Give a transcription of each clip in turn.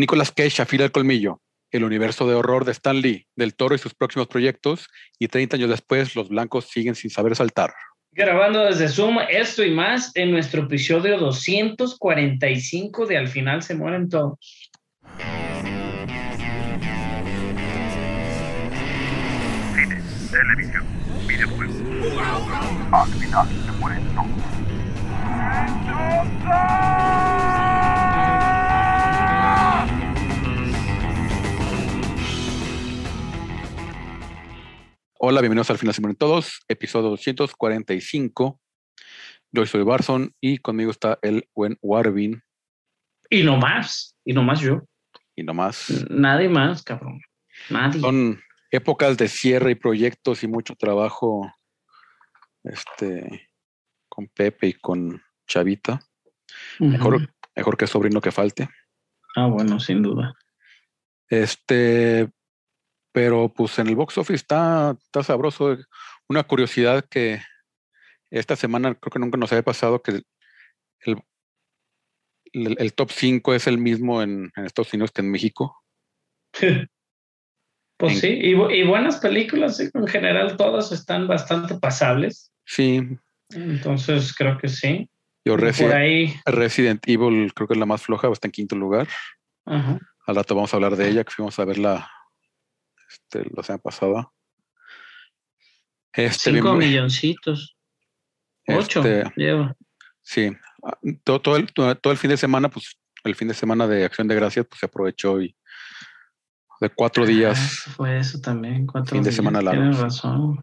Nicolas Cage afila el colmillo. El universo de horror de Stan Lee, del Toro y sus próximos proyectos. Y 30 años después, los blancos siguen sin saber saltar. Grabando desde Zoom esto y más en nuestro episodio 245 de Al final se mueren todos. Cine, televisión, videojuegos. Al final se mueren todos. Hola, bienvenidos al final mueren todos, episodio 245. Yo soy Barson y conmigo está el buen Warvin Y no más, y no más yo. y nomás. Nadie más, cabrón. Nadie. Son épocas de cierre y proyectos y mucho trabajo este, con Pepe y con Chavita. Mejor que sobrino que falte. Ah, bueno, sin duda. Este, pero pues en el box office está, está sabroso. Una curiosidad que esta semana creo que nunca nos había pasado que el, el, el top 5 es el mismo en, en Estados Unidos que en México. Pues En- sí, y, y buenas películas, en general todas están bastante pasables. Sí, Entonces creo que sí. yo Por Resident, ahí. Resident Evil creo que es la más floja, está en quinto lugar. Ajá. Al rato vamos a hablar de ella, que fuimos a verla este, la semana pasada. Este, Cinco bien- milloncitos. Ocho. este, lleva. Sí, ah, todo, todo, el, todo el fin de semana, pues el fin de semana de Acción de Gracias, pues se aprovechó y de cuatro Ah, días. fue eso también. Cuatro fin de días, semana largo. Tienes razón.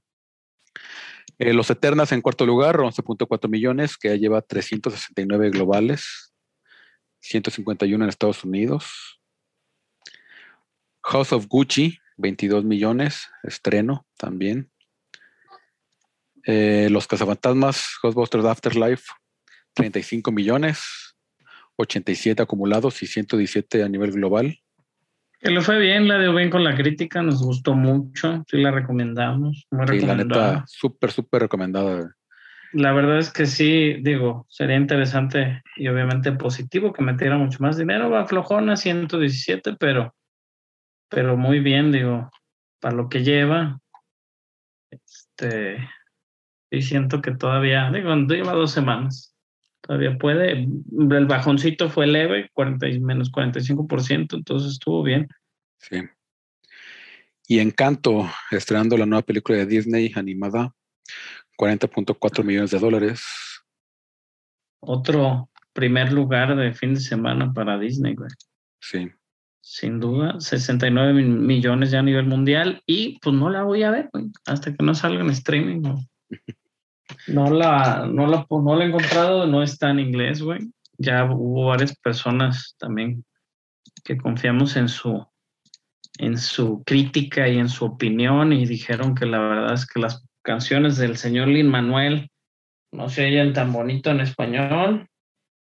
Eh, los Eternas en cuarto lugar, 11.4 millones, que ya lleva 369 globales, 151 en Estados Unidos. House of Gucci, 22 millones, estreno también. Eh, los Cazafantasmas, Ghostbusters Afterlife, 35 millones, 87 acumulados y 117 a nivel global. Que le fue bien, la dio bien con la crítica, nos gustó mucho, sí la recomendamos. Muy Sí, la recomendada. neta, súper, súper recomendada. La verdad es que sí, digo, sería interesante y obviamente positivo que metiera mucho más dinero. Va flojona, 117, pero, pero muy bien, digo, para lo que lleva. Este, y siento que todavía, digo, lleva dos semanas. Todavía puede. El bajoncito fue leve, 40 y menos 45%, entonces estuvo bien. Sí. Y Encanto, estrenando la nueva película de Disney animada, 40.4 millones de dólares. Otro primer lugar de fin de semana para Disney, güey. Sí. Sin duda, 69 mil millones ya a nivel mundial y pues no la voy a ver, güey, hasta que no salga en streaming. No, no la, no la, pues, no la he encontrado, no está en inglés, güey. Ya hubo varias personas también que confiamos en su, en su crítica y en su opinión y dijeron que la verdad es que las canciones del señor Lin Manuel no se oyen tan bonito en español.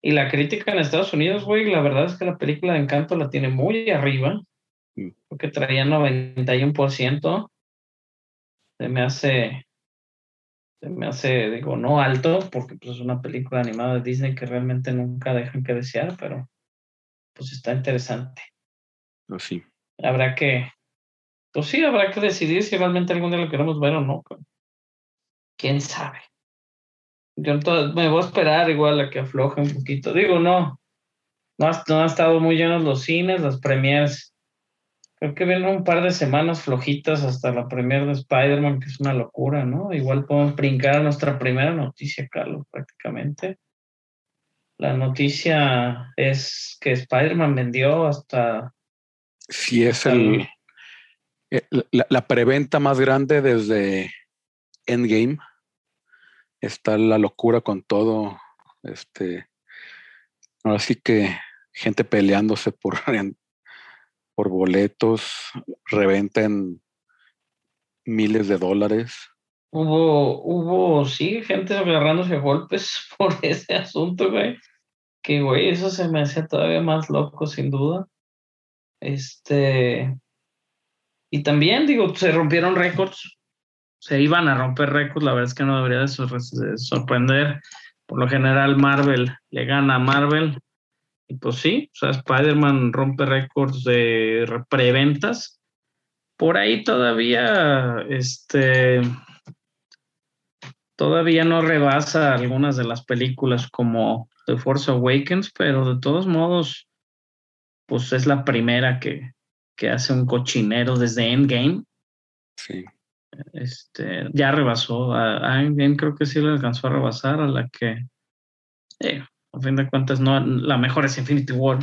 Y la crítica en Estados Unidos, güey, la verdad es que la película de Encanto la tiene muy arriba, Mm. porque traía 91%. Se me hace, se me hace, digo, no alto, porque pues, es una película animada de Disney que realmente nunca dejan que desear, pero pues está interesante. Pero sí. Habrá que, pues sí, habrá que decidir si realmente algún día lo queremos ver o no. ¿Quién sabe? Yo entonces me voy a esperar igual a que afloje un poquito. Digo, no. No, no han estado muy llenos los cines, las premiers. Creo que vienen un par de semanas flojitas hasta la premier de Spider-Man, que es una locura, ¿no? Igual podemos brincar a nuestra primera noticia, Carlos, prácticamente. La noticia es que Spider-Man vendió hasta Sí, es el, eh, la, la preventa más grande desde Endgame. Está la locura con todo. Este, ahora sí que gente peleándose por, por boletos, reventa en miles de dólares. Hubo, hubo, sí, gente agarrándose golpes por ese asunto, güey. Que, güey, eso se me hacía todavía más loco, sin duda. Este. Y también, digo, se rompieron récords. Se iban a romper récords, la verdad es que no debería de sor- de sorprender. Por lo general, Marvel le gana a Marvel. Y pues sí, o sea, Spider-Man rompe récords de preventas. Por ahí todavía, este, todavía no rebasa algunas de las películas como The Force Awakens, pero de todos modos, pues es la primera que, que hace un cochinero desde Endgame. Sí. Este, ya rebasó a, Endgame, creo que sí le alcanzó a rebasar a la que, eh, a fin de cuentas, no, la mejor es Infinity War.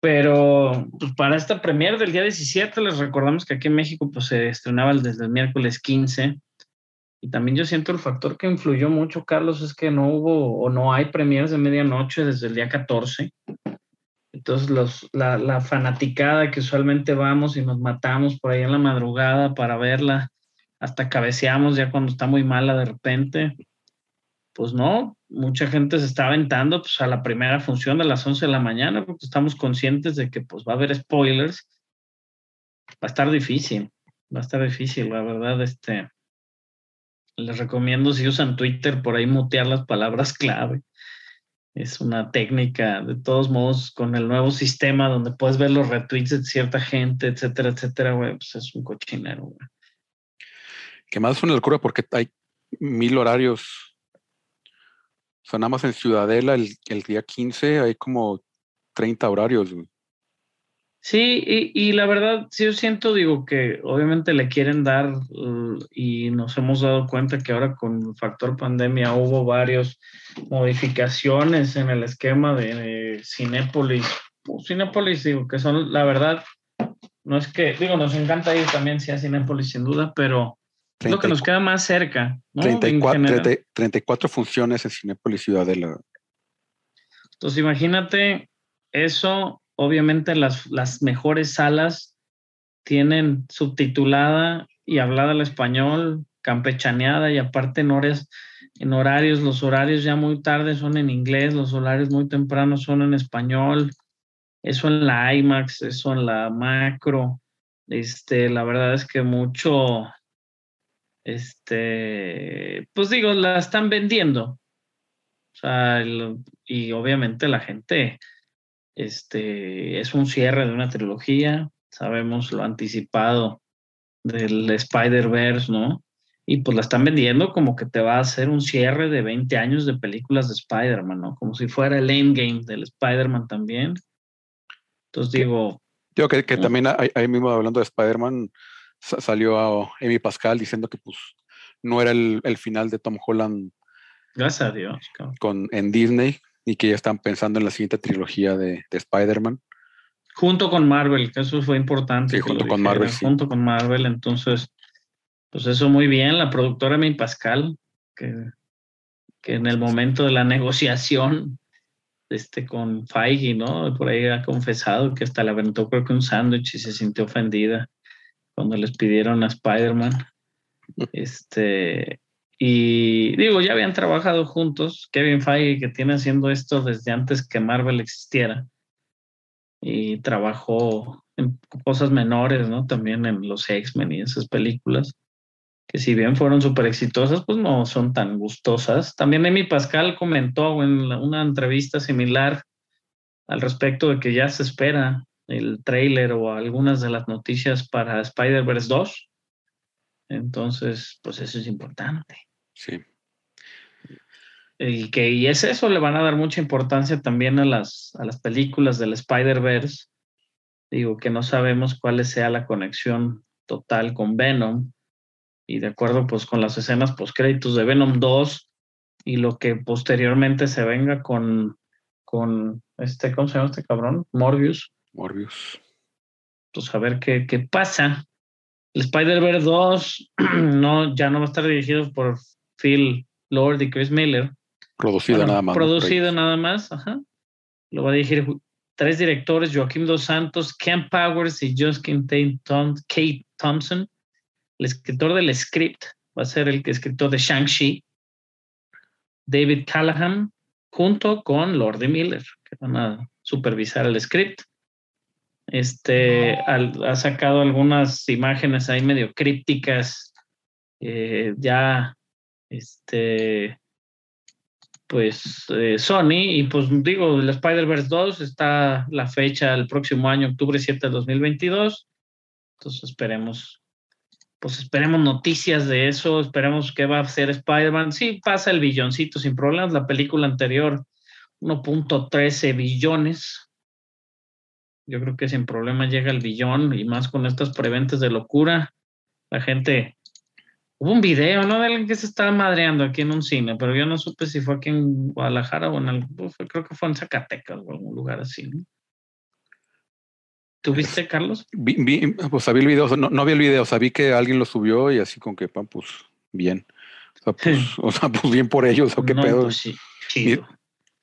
Pero pues, para esta premier del día 17, les recordamos que aquí en México pues, se estrenaba desde el miércoles 15. Y también yo siento el factor que influyó mucho, Carlos, es que no hubo o no hay premiers de medianoche desde el día 14. Entonces, los, la, la, fanaticada que usualmente vamos y nos matamos por ahí en la madrugada para verla, hasta cabeceamos ya cuando está muy mala de repente, pues no, mucha gente se está aventando pues, a la primera función de las 11 de la mañana porque estamos conscientes de que pues, va a haber spoilers. Va a estar difícil, va a estar difícil, la verdad. Este, les recomiendo si usan Twitter por ahí mutear las palabras clave. Es una técnica, de todos modos, con el nuevo sistema donde puedes ver los retweets de cierta gente, etcétera, etcétera, güey, pues es un cochinero, güey. Que más es una locura porque hay mil horarios o sea, nada más en Ciudadela el, el día 15 hay como 30 horarios. Sí, y, y, la verdad, sí yo siento, digo, que obviamente le quieren dar uh, y nos hemos dado cuenta que ahora con el factor pandemia hubo varias modificaciones en el esquema de, Cinépolis. Pues, Cinépolis, digo, que son, la verdad, no es que, digo, nos encanta ir también sí a Cinépolis sin duda, pero es lo que nos queda más cerca. ¿no? 34, 34 funciones en Cinepolis Ciudadela. Entonces, imagínate eso. Obviamente, las, las mejores salas tienen subtitulada y hablada el español, campechaneada y aparte en, horas, en horarios, los horarios ya muy tarde son en inglés, los horarios muy tempranos son en español, eso en la IMAX, eso en la macro. Este, la verdad es que mucho, este, pues digo, la están vendiendo. Y obviamente la gente, este, es un cierre de una trilogía, sabemos lo anticipado del Spider-Verse, ¿no? Y pues la están vendiendo como que te va a hacer un cierre de 20 años de películas de Spider-Man, ¿no? Como si fuera el endgame del Spider-Man también. Entonces digo... Digo que, que también ahí mismo hablando de Spider-Man, salió a Amy Pascal diciendo que pues no era el, final de Tom Holland. Gracias a Dios. Con, en Disney y que ya están pensando en la siguiente trilogía de, Spider-Man. Junto con Marvel, que eso fue importante. Sí, junto con Marvel. Junto con Marvel, entonces, pues eso muy bien. La productora Amy Pascal, que, que en el momento de la negociación este, con Feige, ¿no? Por ahí ha confesado que hasta le aventó creo que un sándwich y se sintió ofendida cuando les pidieron a Spider-Man. Este, y digo, ya habían trabajado juntos, Kevin Feige, que tiene haciendo esto desde antes que Marvel existiera. Y trabajó en cosas menores, ¿no? También en los X-Men y esas películas, que si bien fueron súper exitosas, pues no son tan gustosas. También Amy Pascal comentó en una entrevista similar al respecto de que ya se espera el trailer o algunas de las noticias para Spider-Verse 2. Entonces, pues eso es importante. Sí. Y que y es eso, le van a dar mucha importancia también a las, a las películas del Spider-Verse. Digo que no sabemos cuál sea la conexión total con Venom. Y de acuerdo pues con las escenas post créditos de Venom 2 y lo que posteriormente se venga con, con este, ¿cómo se llama este cabrón? Morbius. Morbius. Pues a ver qué, qué pasa. El Spider-Verse 2 no, ya no va a estar dirigido por Phil Lord y Chris Miller. Producido nada más. Producido nada más, ajá. Lo va a dirigir tres directores, Joaquim Dos Santos, Ken Powers y Justin Kate Thompson. El escritor del script va a ser el escritor de Shang-Chi, David Callahan, junto con Lord Miller, que van a supervisar el script. Este ha sacado algunas imágenes ahí medio crípticas, eh, ya este, pues eh, Sony. Y pues digo, el Spider-Verse 2 está la fecha el próximo año, octubre 7 del 2022. Entonces esperemos, pues esperemos noticias de eso, esperemos qué va a hacer Spider-Man. Sí, pasa el billoncito sin problemas. La película anterior, 1.13 billones. Yo creo que sin problema llega el billón y más con estas preventas de locura. La gente Hubo un video, ¿no? De alguien que se estaba madreando aquí en un cine, pero yo no supe si fue aquí en Guadalajara o en algún, creo que fue en Zacatecas o algún lugar así, ¿no? ¿Tú viste, Carlos? Vi, vi, pues vi el video, no, no vi el video, o sea, vi que alguien lo subió y así con que, pues, bien. O sea, pues, o sea, pues bien por ellos, o qué No, pedo. pues sí, chido.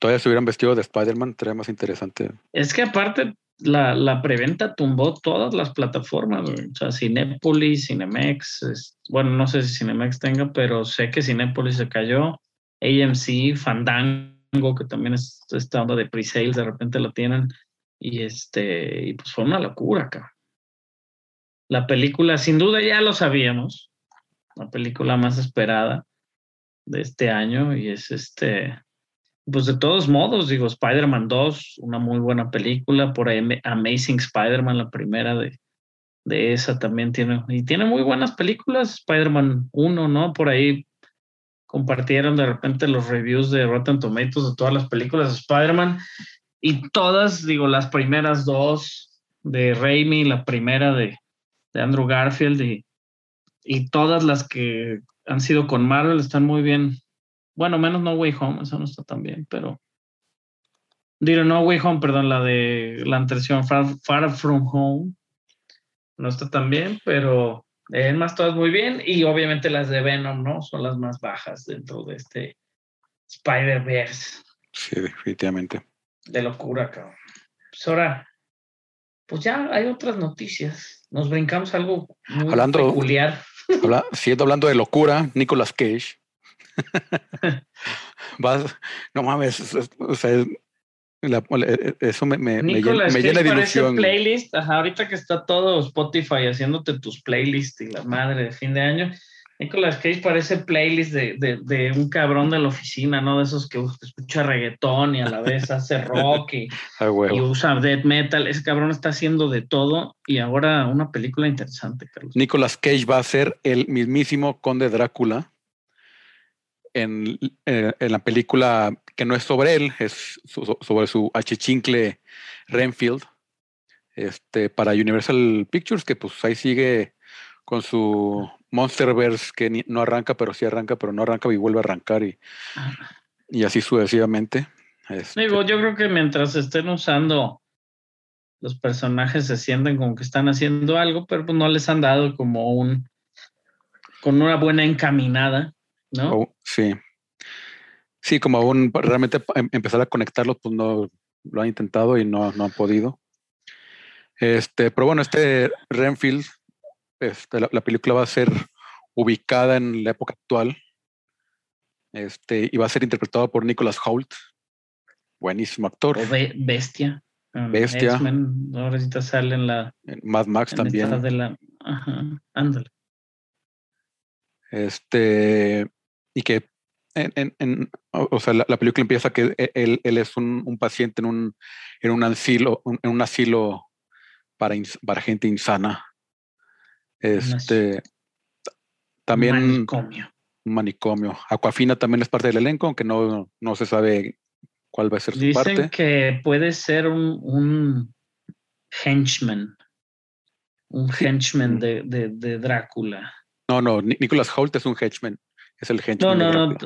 Todavía se hubieran vestido de Spider-Man, sería más interesante. Es que aparte la, la preventa tumbó todas las plataformas, o sea, Cinépolis, Cinemex, bueno, no sé si Cinemex tenga, pero sé que Cinépolis se cayó, AMC, Fandango, que también es esta onda de pre-sales, de repente lo tienen, y este, y pues fue una locura acá. La película, sin duda ya lo sabíamos, la película más esperada de este año, y es este, pues de todos modos, digo, Spider-Man 2, una muy buena película, por ahí Ama- Amazing Spider-Man, la primera de, de esa también tiene, y tiene muy buenas películas, Spider-Man 1, ¿no? Por ahí compartieron de repente los reviews de Rotten Tomatoes de todas las películas de Spider-Man, y todas, digo, las primeras dos de Raimi, la primera de, de Andrew Garfield, y, y todas las que han sido con Marvel están muy bien bueno, menos No Way Home, eso no está tan bien, pero. Digo, No Way Home, perdón, la de la anterior, Far, Far From Home. No está tan bien, pero en más todas muy bien. Y obviamente las de Venom, ¿no? Son las más bajas dentro de este Spider-Verse. Sí, definitivamente. De locura, cabrón. Pues ahora, pues ya hay otras noticias. Nos brincamos algo muy Hablando- peculiar. Habla- siguiendo hablando de locura, Nicolas Cage. Vas, no mames, es- es- o sea, es- la- la- eso me, me, me llena, Nicolas me Cage llena de ilusión. playlist, ajá, ahorita que está todo Spotify haciéndote tus playlists y la madre de fin de año. Nicolas Cage parece playlist de, de, de un cabrón de la oficina, ¿no? De esos que escucha reggaetón y a la vez hace rock y, Ah, y usa death metal. Ese cabrón está haciendo de todo y ahora una película interesante, Carlos. Nicolas Cage va a ser el mismísimo conde Drácula en, eh, en la película que no es sobre él, es so- sobre su achichincle Renfield, este, para Universal Pictures, que pues ahí sigue con su Monsterverse que ni- no arranca, pero sí arranca, pero no arranca y vuelve a arrancar y, y así sucesivamente. Este, Digo, yo creo que mientras estén usando los personajes se sienten como que están haciendo algo, pero pues no les han dado como un con una buena encaminada, ¿no? Oh, sí. Sí, como aún realmente em- empezar a conectarlos, pues no lo han intentado y no, no han podido. Este, pero bueno, este Renfield, este, la, la película va a ser ubicada en la época actual. Este, y va a ser interpretado por Nicholas Hoult. Buenísimo actor. O Be- Bestia. um, Bestia. X-Men, ahora sí te sale en la En Mad Max en también. de la ajá, ándale. Este, y que en, en- en- o sea, la, la película empieza que e- él, él es un, un paciente en un, en un asilo, un- en un asilo para, ins- para gente insana. Este, también Manicomio. un manicomio. Aquafina también es parte del elenco, aunque no, no se sabe cuál va a ser su Dicen parte. que puede ser un, un henchman. Un henchman Mm. de, de, de Drácula. No, no, Ni- Nicholas Hoult es un henchman. Es el henchman. No, no, no.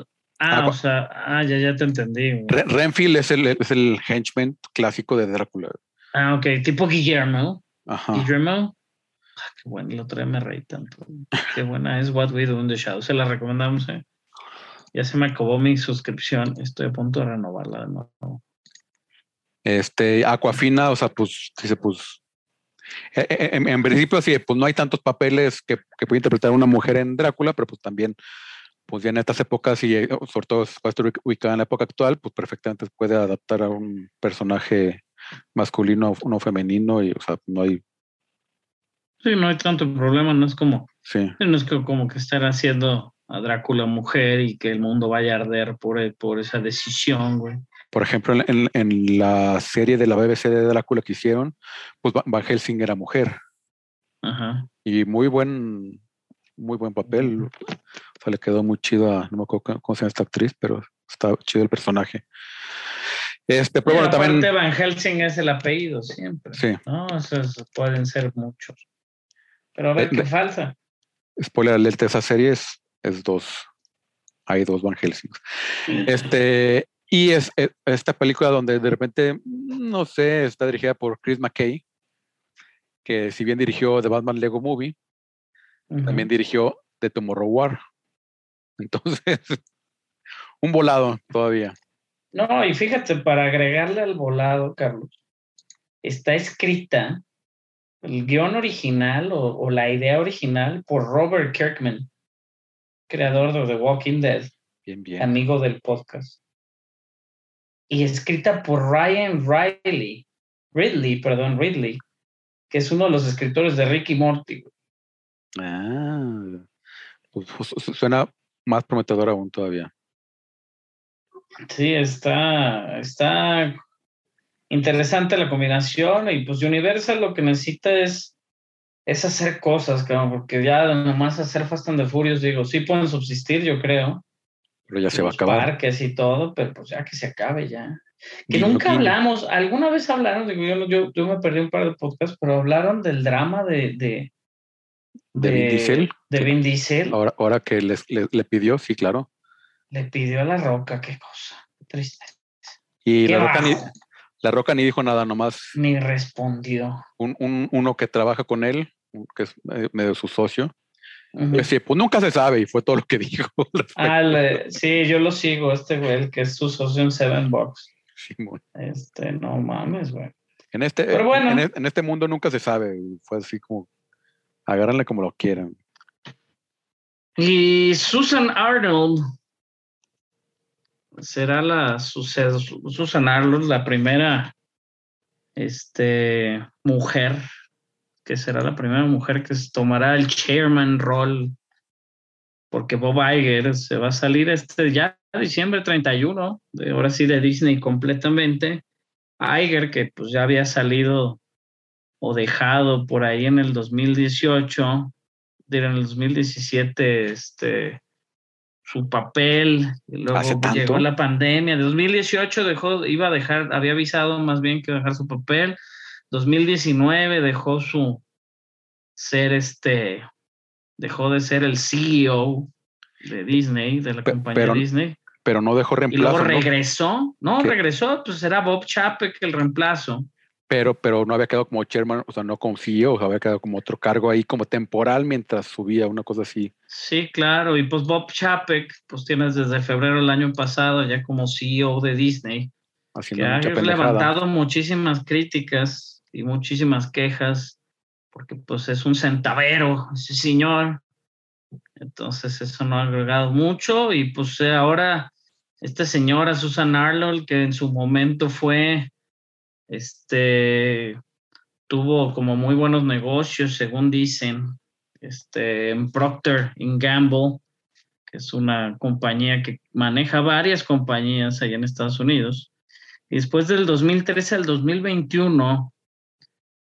Ah, Aqua- o sea, ah, ya, ya te entendí. güey. Re- Renfield es el, es el henchman clásico de Drácula. Ah, ok, tipo Guillermo. Ajá. Guillermo. Ah, qué bueno, el otro día me reí tanto. Qué buena es What We Do in the Shadow. Se la recomendamos, ¿eh? Ya se me acabó mi suscripción. Estoy a punto de renovarla de nuevo. Este, Aquafina, o sea, pues, dice, pues, eh, en, en principio sí, pues no hay tantos papeles que, que puede interpretar una mujer en Drácula, pero pues también, pues ya en estas épocas y eh, sobre todo a estar ubicada en la época actual, pues perfectamente puede adaptar a un personaje masculino o no femenino y, o sea, no hay, Sí, no hay tanto problema. No es como, sí, no es como que estar haciendo a Drácula mujer y que el mundo vaya a arder por, e, por esa decisión, güey. Por ejemplo, en, en- en la serie de la BBC de Drácula que hicieron, pues Va- Van Helsing era mujer Ajá. y muy buen, muy buen papel. O sea, le quedó muy chido a, no me acuerdo cómo- se llama esta actriz, pero está chido el personaje. Este, pero bueno, también, Van Helsing es el apellido siempre. sí, No, esos pueden ser muchos. Pero a ver Eh, qué falta. spoiler alert, esa serie es, es dos, hay dos Van Helsing. Este, y es, es- esta película donde de repente, no sé, está dirigida por Chris McKay, que si bien dirigió The Batman Lego Movie, También dirigió The Tomorrow War. Entonces, un volado todavía. No, y fíjate, para agregarle al volado, Carlos, está escrita el guion original o, o la idea original por Robert Kirkman, creador de The Walking Dead, Bien, bien. amigo del podcast. Y escrita por Ryan Riley, Ridley, perdón, Ridley, que es uno de los escritores de Ricky Morty. Ah, pues, pues, su- suena más prometedor aún todavía. Sí, está, está interesante la combinación y pues Universal lo que necesita es, es hacer cosas, cabrón, porque ya nomás hacer Fast and the Furious, digo, sí pueden subsistir, yo creo. Pero ya se va a acabar. parques y todo, pero pues ya que se acabe ya. Que nunca hablamos, alguna vez hablaron, digo, yo, yo, yo me perdí un par de podcasts, pero hablaron del drama de... De, ¿De Vin Diesel? De Sí. Vin Diesel. Ahora, ahora que les, le, le pidió, sí, claro. Le pidió a la roca, qué cosa. Qué triste. Y la roca, ni, bajo. la roca ni dijo nada, nomás Ni respondió. un, un- uno que trabaja con él, que es eh, medio su socio, Ujú. decía, pues nunca se sabe, y fue todo lo que dijo. Ah, le- sí, yo lo sigo, este güey, el que es su socio en Seven Box. Simón. Este, no mames, güey. En este, bueno. en, en este mundo nunca se sabe, fue así como, agárrenle como lo quieran. Y Susan Arnold será la Susan Arnold, la primera este, mujer, que será la primera mujer que tomará el chairman role, porque Bob Iger se va a salir este ya diciembre 31, de, ahora sí de Disney completamente. Iger, que pues ya había salido o dejado por ahí en el 2018, en el 2017, este, su papel, y luego ¿Hace llegó la pandemia, de 2018 dejó, iba a dejar, había avisado más bien que iba a dejar su papel, 2019 dejó su ser este, dejó de ser el CEO de Disney, de la compañía pero Disney, Pero no dejó y luego reemplazo, ¿no? regresó, no, regresó, pues era Bob Chapek el reemplazo. Pero, pero no había quedado como chairman, o sea, no como CEO, o sea, había quedado como otro cargo ahí, como temporal mientras subía, una cosa así. Sí, claro, y pues Bob Chapek, pues tienes desde febrero del año pasado ya como CEO de Disney, que Haciendo ha mucha pendejada. levantado muchísimas críticas y muchísimas quejas, porque pues es un centavero ese señor. Entonces eso no ha agregado mucho y pues eh, ahora esta señora Susan Arnold, que en su momento fue, este, tuvo como muy buenos negocios, según dicen, este, en Procter Gamble, que es una compañía que maneja varias compañías allá en Estados Unidos. Y después del 2013 al 2021,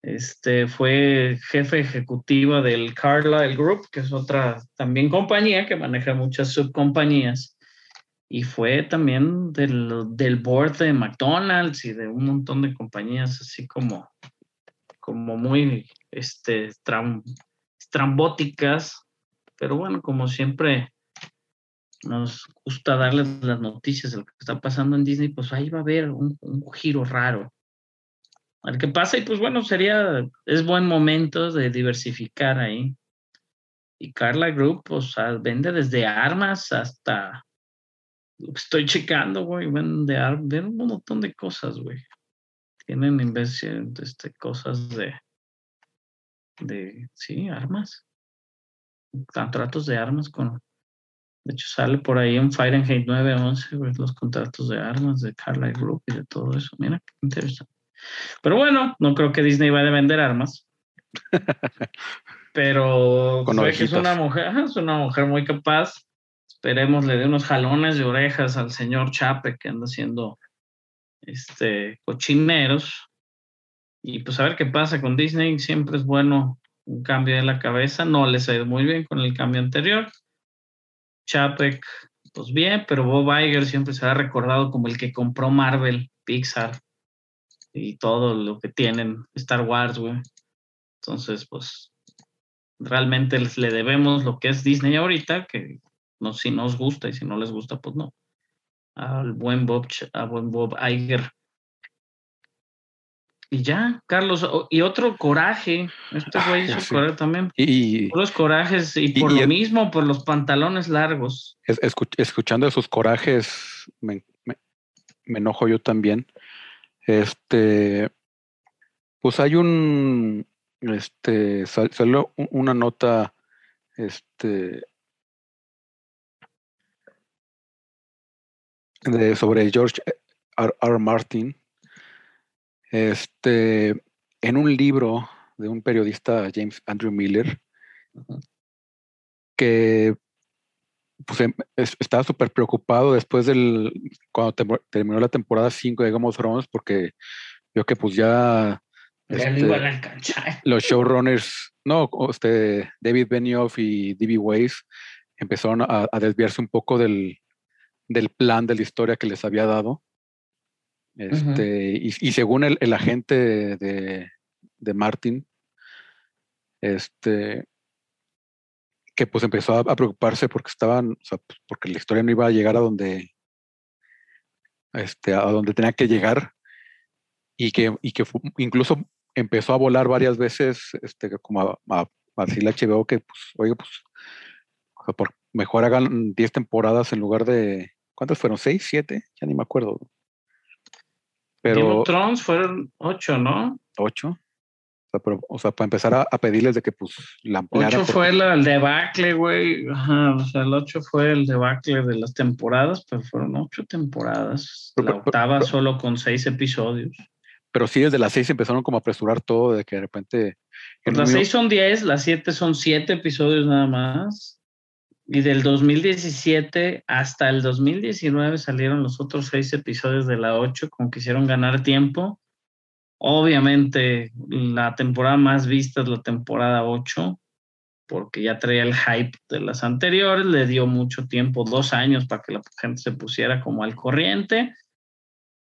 este, fue jefe ejecutiva del Carlyle Group, que es otra también compañía que maneja muchas subcompañías. Y fue también del, del board de McDonald's y de un montón de compañías así como, como muy este, tram-. Pero bueno, como siempre nos gusta darles las noticias de lo que está pasando en Disney, pues ahí va a haber un, un giro raro. A ver qué pasa, y pues bueno, sería, es buen momento de diversificar ahí. Y Carla Group, pues vende desde armas hasta que estoy checando, güey, vende, ar- venden un montón de cosas, güey. Tienen inversión, este, cosas de, de, sí, armas. Contratos de armas con, de hecho, sale por ahí en Fahrenheit 911, güey, los contratos de armas de Carlyle Group y de todo eso. Mira, qué interesante. Pero bueno, no creo que Disney vaya a vender armas. Pero es una mujer, es una mujer muy capaz. Esperemos le dé unos jalones de orejas al señor Chape que anda haciendo este, cochineros. Y pues a ver qué pasa con Disney. Siempre es bueno un cambio de la cabeza. No les ha ido muy bien con el cambio anterior. Chapek, pues bien, pero Bob Iger siempre se ha recordado como el que compró Marvel, Pixar y todo lo que tienen, Star Wars, güey. Entonces, pues realmente le debemos lo que es Disney ahorita, que no, si nos gusta y si no les gusta, pues no. Al buen Bob, a buen Bob Iger. Y ya, Carlos, y otro coraje. Este güey hizo coraje también. Y, los corajes, y por lo mismo, por los pantalones largos. escuchando esos corajes, me, enojo yo también. Este, pues hay un, este, salió una nota, este, de, sobre George R. R. Martin, este, en un libro de un periodista, James Andrew Miller, que pues, em, estaba súper preocupado después del, cuando terminó la temporada 5 de Game of Thrones, porque vio que pues ya... Este, los showrunners, no, este, David Benioff y D.B. Weiss empezaron a, desviarse un poco del, del plan de la historia que les había dado. Este, y, según el, el agente de, de, Martin, este, que pues empezó a, preocuparse porque estaban, o sea, pues, porque la historia no iba a llegar a donde, este, a donde tenía que llegar y que, y que incluso empezó a volar varias veces, este, como a, a, decirle a HBO que, pues, oye, pues, por, mejor hagan 10 temporadas en lugar de, ¿cuántas fueron? ¿6? ¿7? Ya ni me acuerdo. Pero, Game of Thrones fueron ocho, ¿no? Ocho. O sea, para empezar a, pedirles de que pues la ampliara. Ocho fue el debacle, güey. Ajá, o sea, el ocho fue el debacle de las temporadas, pero fueron ocho temporadas. la octava solo con seis episodios. Pero sí, desde las seis empezaron como a apresurar todo, de que de repente... Pues las seis son diez, las siete son siete episodios nada más. Y del 2017 hasta el 2019 salieron los otros seis episodios de la 8, como quisieron ganar tiempo. Obviamente, la temporada más vista es la temporada 8, porque ya traía el hype de las anteriores, le dio mucho tiempo, dos años, para que la gente se pusiera como al corriente.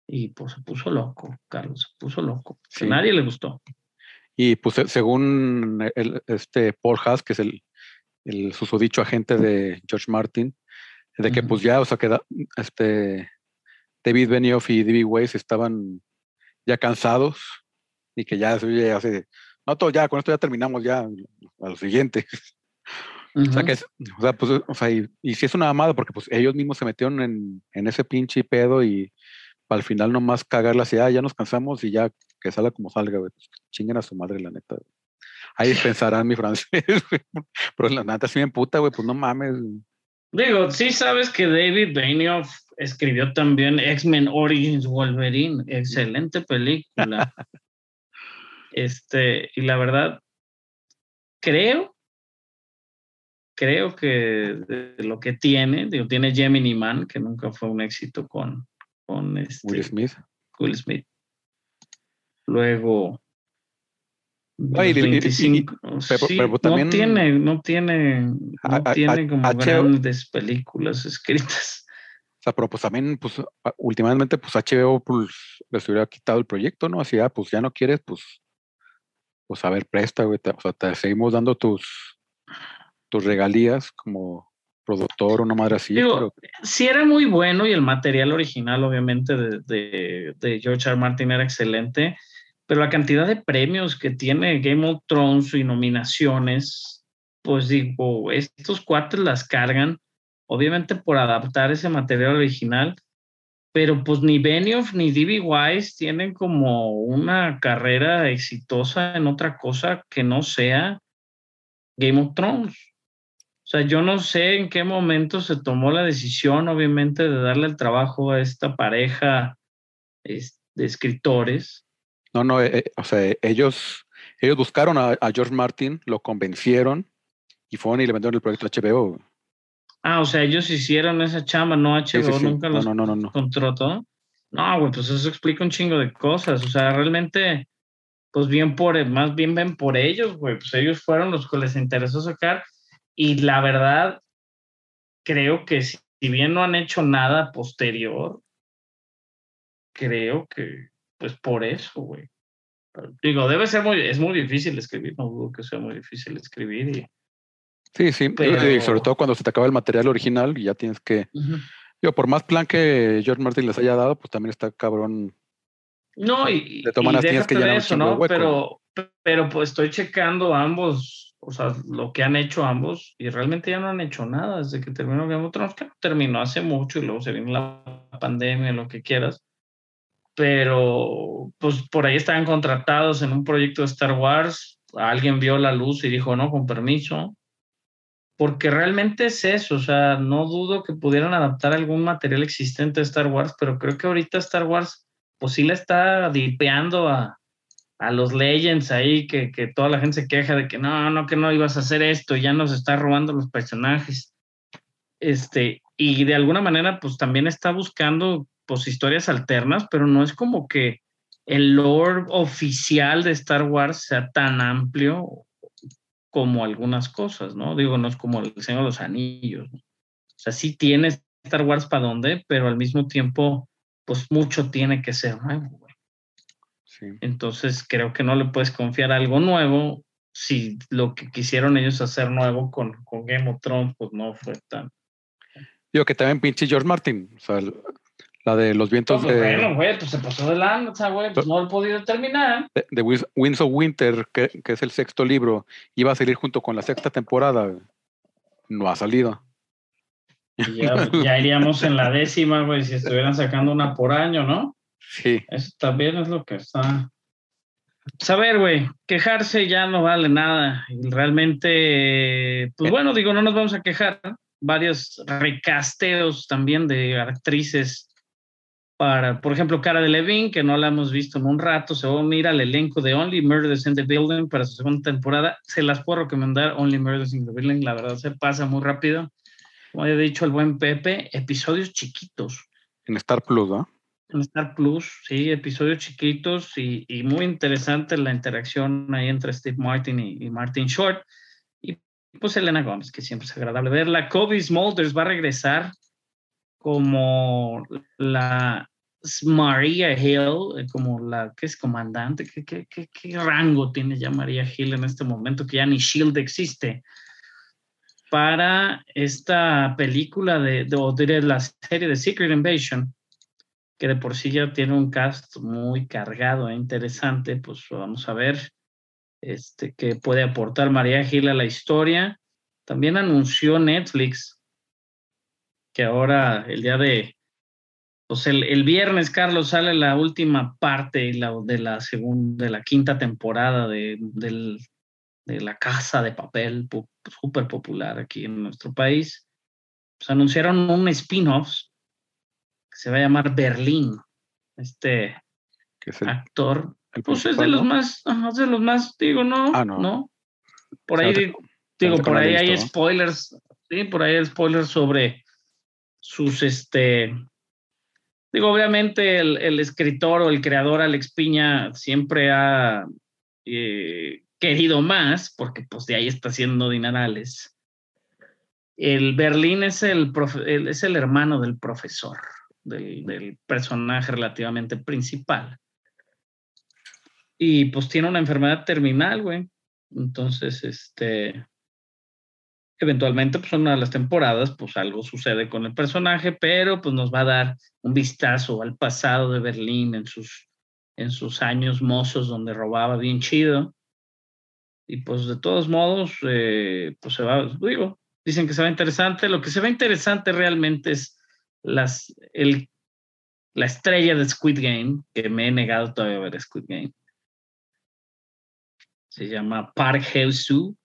Y pues se puso loco, Carlos, se puso loco. A nadie le gustó. Y pues según el, este Paul Haas, que es el, el susodicho agente de George Martin, de que pues ya, o sea, que este, David Benioff y D.B. Weiss estaban ya cansados y que ya, ya hace, no, todo ya, con esto ya terminamos ya a lo siguiente. O sea, que, o sea, pues, o sea, y, si es una amada, porque pues ellos mismos se metieron en, en ese pinche pedo y al final nomás cagarla así, ah, ya nos cansamos y ya que salga como salga, güey. Pues, chinguen a su madre, la neta. Ahí pensarán mi francés, Pero la neta sí me puta, güey, pues no mames. Digo, sí sabes que David Benioff escribió también X-Men Origins Wolverine. Excelente película. este, y la verdad, creo, creo que lo que tiene, digo, tiene Gemini Man, que nunca fue un éxito con, con este, Will Smith. Will Smith. Luego, no, tiene, no tiene, no tiene como grandes películas escritas. O sea, pero pues también, pues, últimamente, pues HBO pues, les hubiera quitado el proyecto, ¿no? Así, ah, pues ya no quieres, pues, pues a ver, presta, güey. o sea, te seguimos dando tus, tus regalías como productor, una madre así. Digo, sí era muy bueno y el material original, obviamente, de, de, de George R. Martin era excelente pero la cantidad de premios que tiene Game of Thrones y nominaciones, pues digo, estos cuates las cargan, obviamente por adaptar ese material original, pero pues ni Benioff ni D.B. Wise tienen como una carrera exitosa en otra cosa que no sea Game of Thrones. O sea, yo no sé en qué momento se tomó la decisión, obviamente, de darle el trabajo a esta pareja de escritores no, no, eh, eh, o sea, ellos, ellos buscaron a, George Martin, lo convencieron y fueron y le vendieron el proyecto a HBO. Ah, o sea, ellos hicieron esa chamba, no HBO, Sí, sí, sí. nunca No, los no, no. contrató. No, güey, pues eso explica un chingo de cosas. O sea, realmente, pues bien por, más bien ven por ellos, güey. Pues ellos fueron los que les interesó sacar. Y la verdad, creo que si, si bien no han hecho nada posterior, creo que, pues por eso, güey. Digo, debe ser muy, es muy difícil escribir, no dudo que sea muy difícil escribir. Y, Sí, sí. Pero- Y sobre todo cuando se te acaba el material original y ya tienes que. Digo, por más plan que George Martin les haya dado, pues también está cabrón. No, y, De todas maneras tienes que llenar un eso, ¿no? hueco. Pero, pero pues estoy checando ambos, o sea, lo que han hecho ambos, y realmente ya no han hecho nada desde que terminó Game of Thrones, que terminó hace mucho y luego se vino la pandemia, lo que quieras. Pero, pues por ahí estaban contratados en un proyecto de Star Wars, alguien vio la luz y dijo, no, con permiso. Porque realmente es eso, o sea, no dudo que pudieran adaptar algún material existente de Star Wars, pero creo que ahorita Star Wars pues sí le está dipeando a, a los Legends ahí, que, que toda la gente se queja de que no, no, que no ibas a hacer esto, ya nos está robando los personajes. Este, y de alguna manera, pues también está buscando pues historias alternas, pero no es como que el lore oficial de Star Wars sea tan amplio como algunas cosas, ¿no? Digo, no es como el Señor de los Anillos. ¿no? O sea, sí tiene Star Wars para dónde, pero al mismo tiempo, pues mucho tiene que ser nuevo, güey. Sí. Entonces creo que no le puedes confiar algo nuevo si lo que quisieron ellos hacer nuevo con, con Game of Thrones, pues no fue tan... Digo que también pinche George Martin. O sea, la de los vientos Pues, de, bueno, güey, pues se pasó de lanza, güey, pues no lo he podido terminar. de, de Winds of Winter, que, que es el sexto libro, iba a salir junto con la sexta temporada. No ha salido. Ya, ya iríamos en la décima, güey, si estuvieran sacando una por año, ¿no? Sí. Eso también es lo que está. Pues a ver, güey, quejarse ya no vale nada. Y realmente, pues bueno, digo, no nos vamos a quejar. Varios recasteos también de actrices para, por ejemplo, Cara de Levine, que no la hemos visto en un rato, se va a unir al elenco de Only Murders in the Building para su segunda temporada. Se las puedo recomendar, Only Murders in the Building, la verdad se pasa muy rápido. Como había dicho el buen Pepe, episodios chiquitos En Star Plus, ¿no? en Star Plus, sí, episodios chiquitos y, y muy interesante la interacción ahí entre Steve Martin y, y Martin Short. Y pues Elena Gómez, que siempre es agradable verla. Kobe Smulders va a regresar como la Maria Hill, eh, como la que es comandante. ¿Qué, qué, qué, qué rango tiene ya Maria Hill en este momento? Que ya ni Shield existe. Para esta película de, de la serie de Secret Invasion, que de por sí ya tiene un cast muy cargado e interesante, pues vamos a ver este, qué puede aportar María Gil a la historia. También anunció Netflix que ahora el día de, pues el, el viernes, Carlos, sale la última parte la, de la segunda, de la quinta temporada de, del, de La Casa de Papel, súper popular aquí en nuestro país. Pues anunciaron un spin-off que se va a llamar Berlín. Este es el, actor, el pues es de los más, es de los más, digo, no, Ah, no. no. Por ahí, digo, por ahí hay spoilers, sí, por ahí hay spoilers sobre sus, este, digo, obviamente el, el escritor o el creador Alex Piña siempre ha eh, querido más, porque pues de ahí está haciendo dinerales. El Berlín es el, profe- el- es el hermano del profesor, del, del personaje relativamente principal. Y pues tiene una enfermedad terminal, güey. Entonces, este, eventualmente, pues en una de las temporadas, pues algo sucede con el personaje, pero pues nos va a dar un vistazo al pasado de Berlín en sus, en sus años mozos donde robaba bien chido. Y pues de todos modos, eh, pues se va, digo, dicen que se va interesante. Lo que se ve interesante realmente es las, el, la estrella de Squid Game, que me he negado todavía a ver Squid Game. Se llama Park Hae-soo.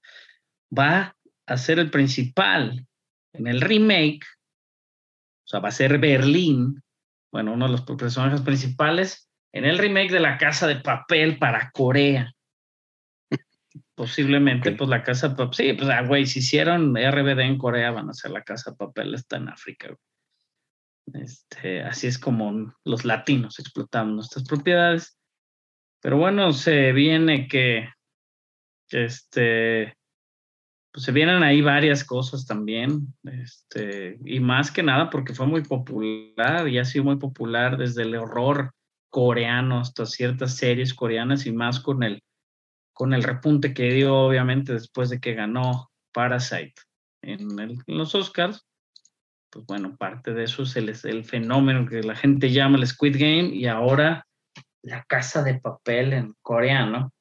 Va a ser el principal en el remake. O sea, va a ser Berlín. Bueno, uno de los personajes principales en el remake de La Casa de Papel para Corea. Posiblemente, pues la casa de papel. Sí, pues, ah, güey, si hicieron RBD en Corea, van a hacer la casa de papel, está en África. güey. Este, así es como los latinos explotamos nuestras propiedades. Pero bueno, se viene que, que este, pues se vienen ahí varias cosas también, este, y más que nada porque fue muy popular y ha sido muy popular desde el horror coreano hasta ciertas series coreanas y más con el con el repunte que dio obviamente después de que ganó Parasite en, en los Oscars. Pues bueno, parte de eso es el, el fenómeno que la gente llama el Squid Game y ahora la casa de papel en coreano.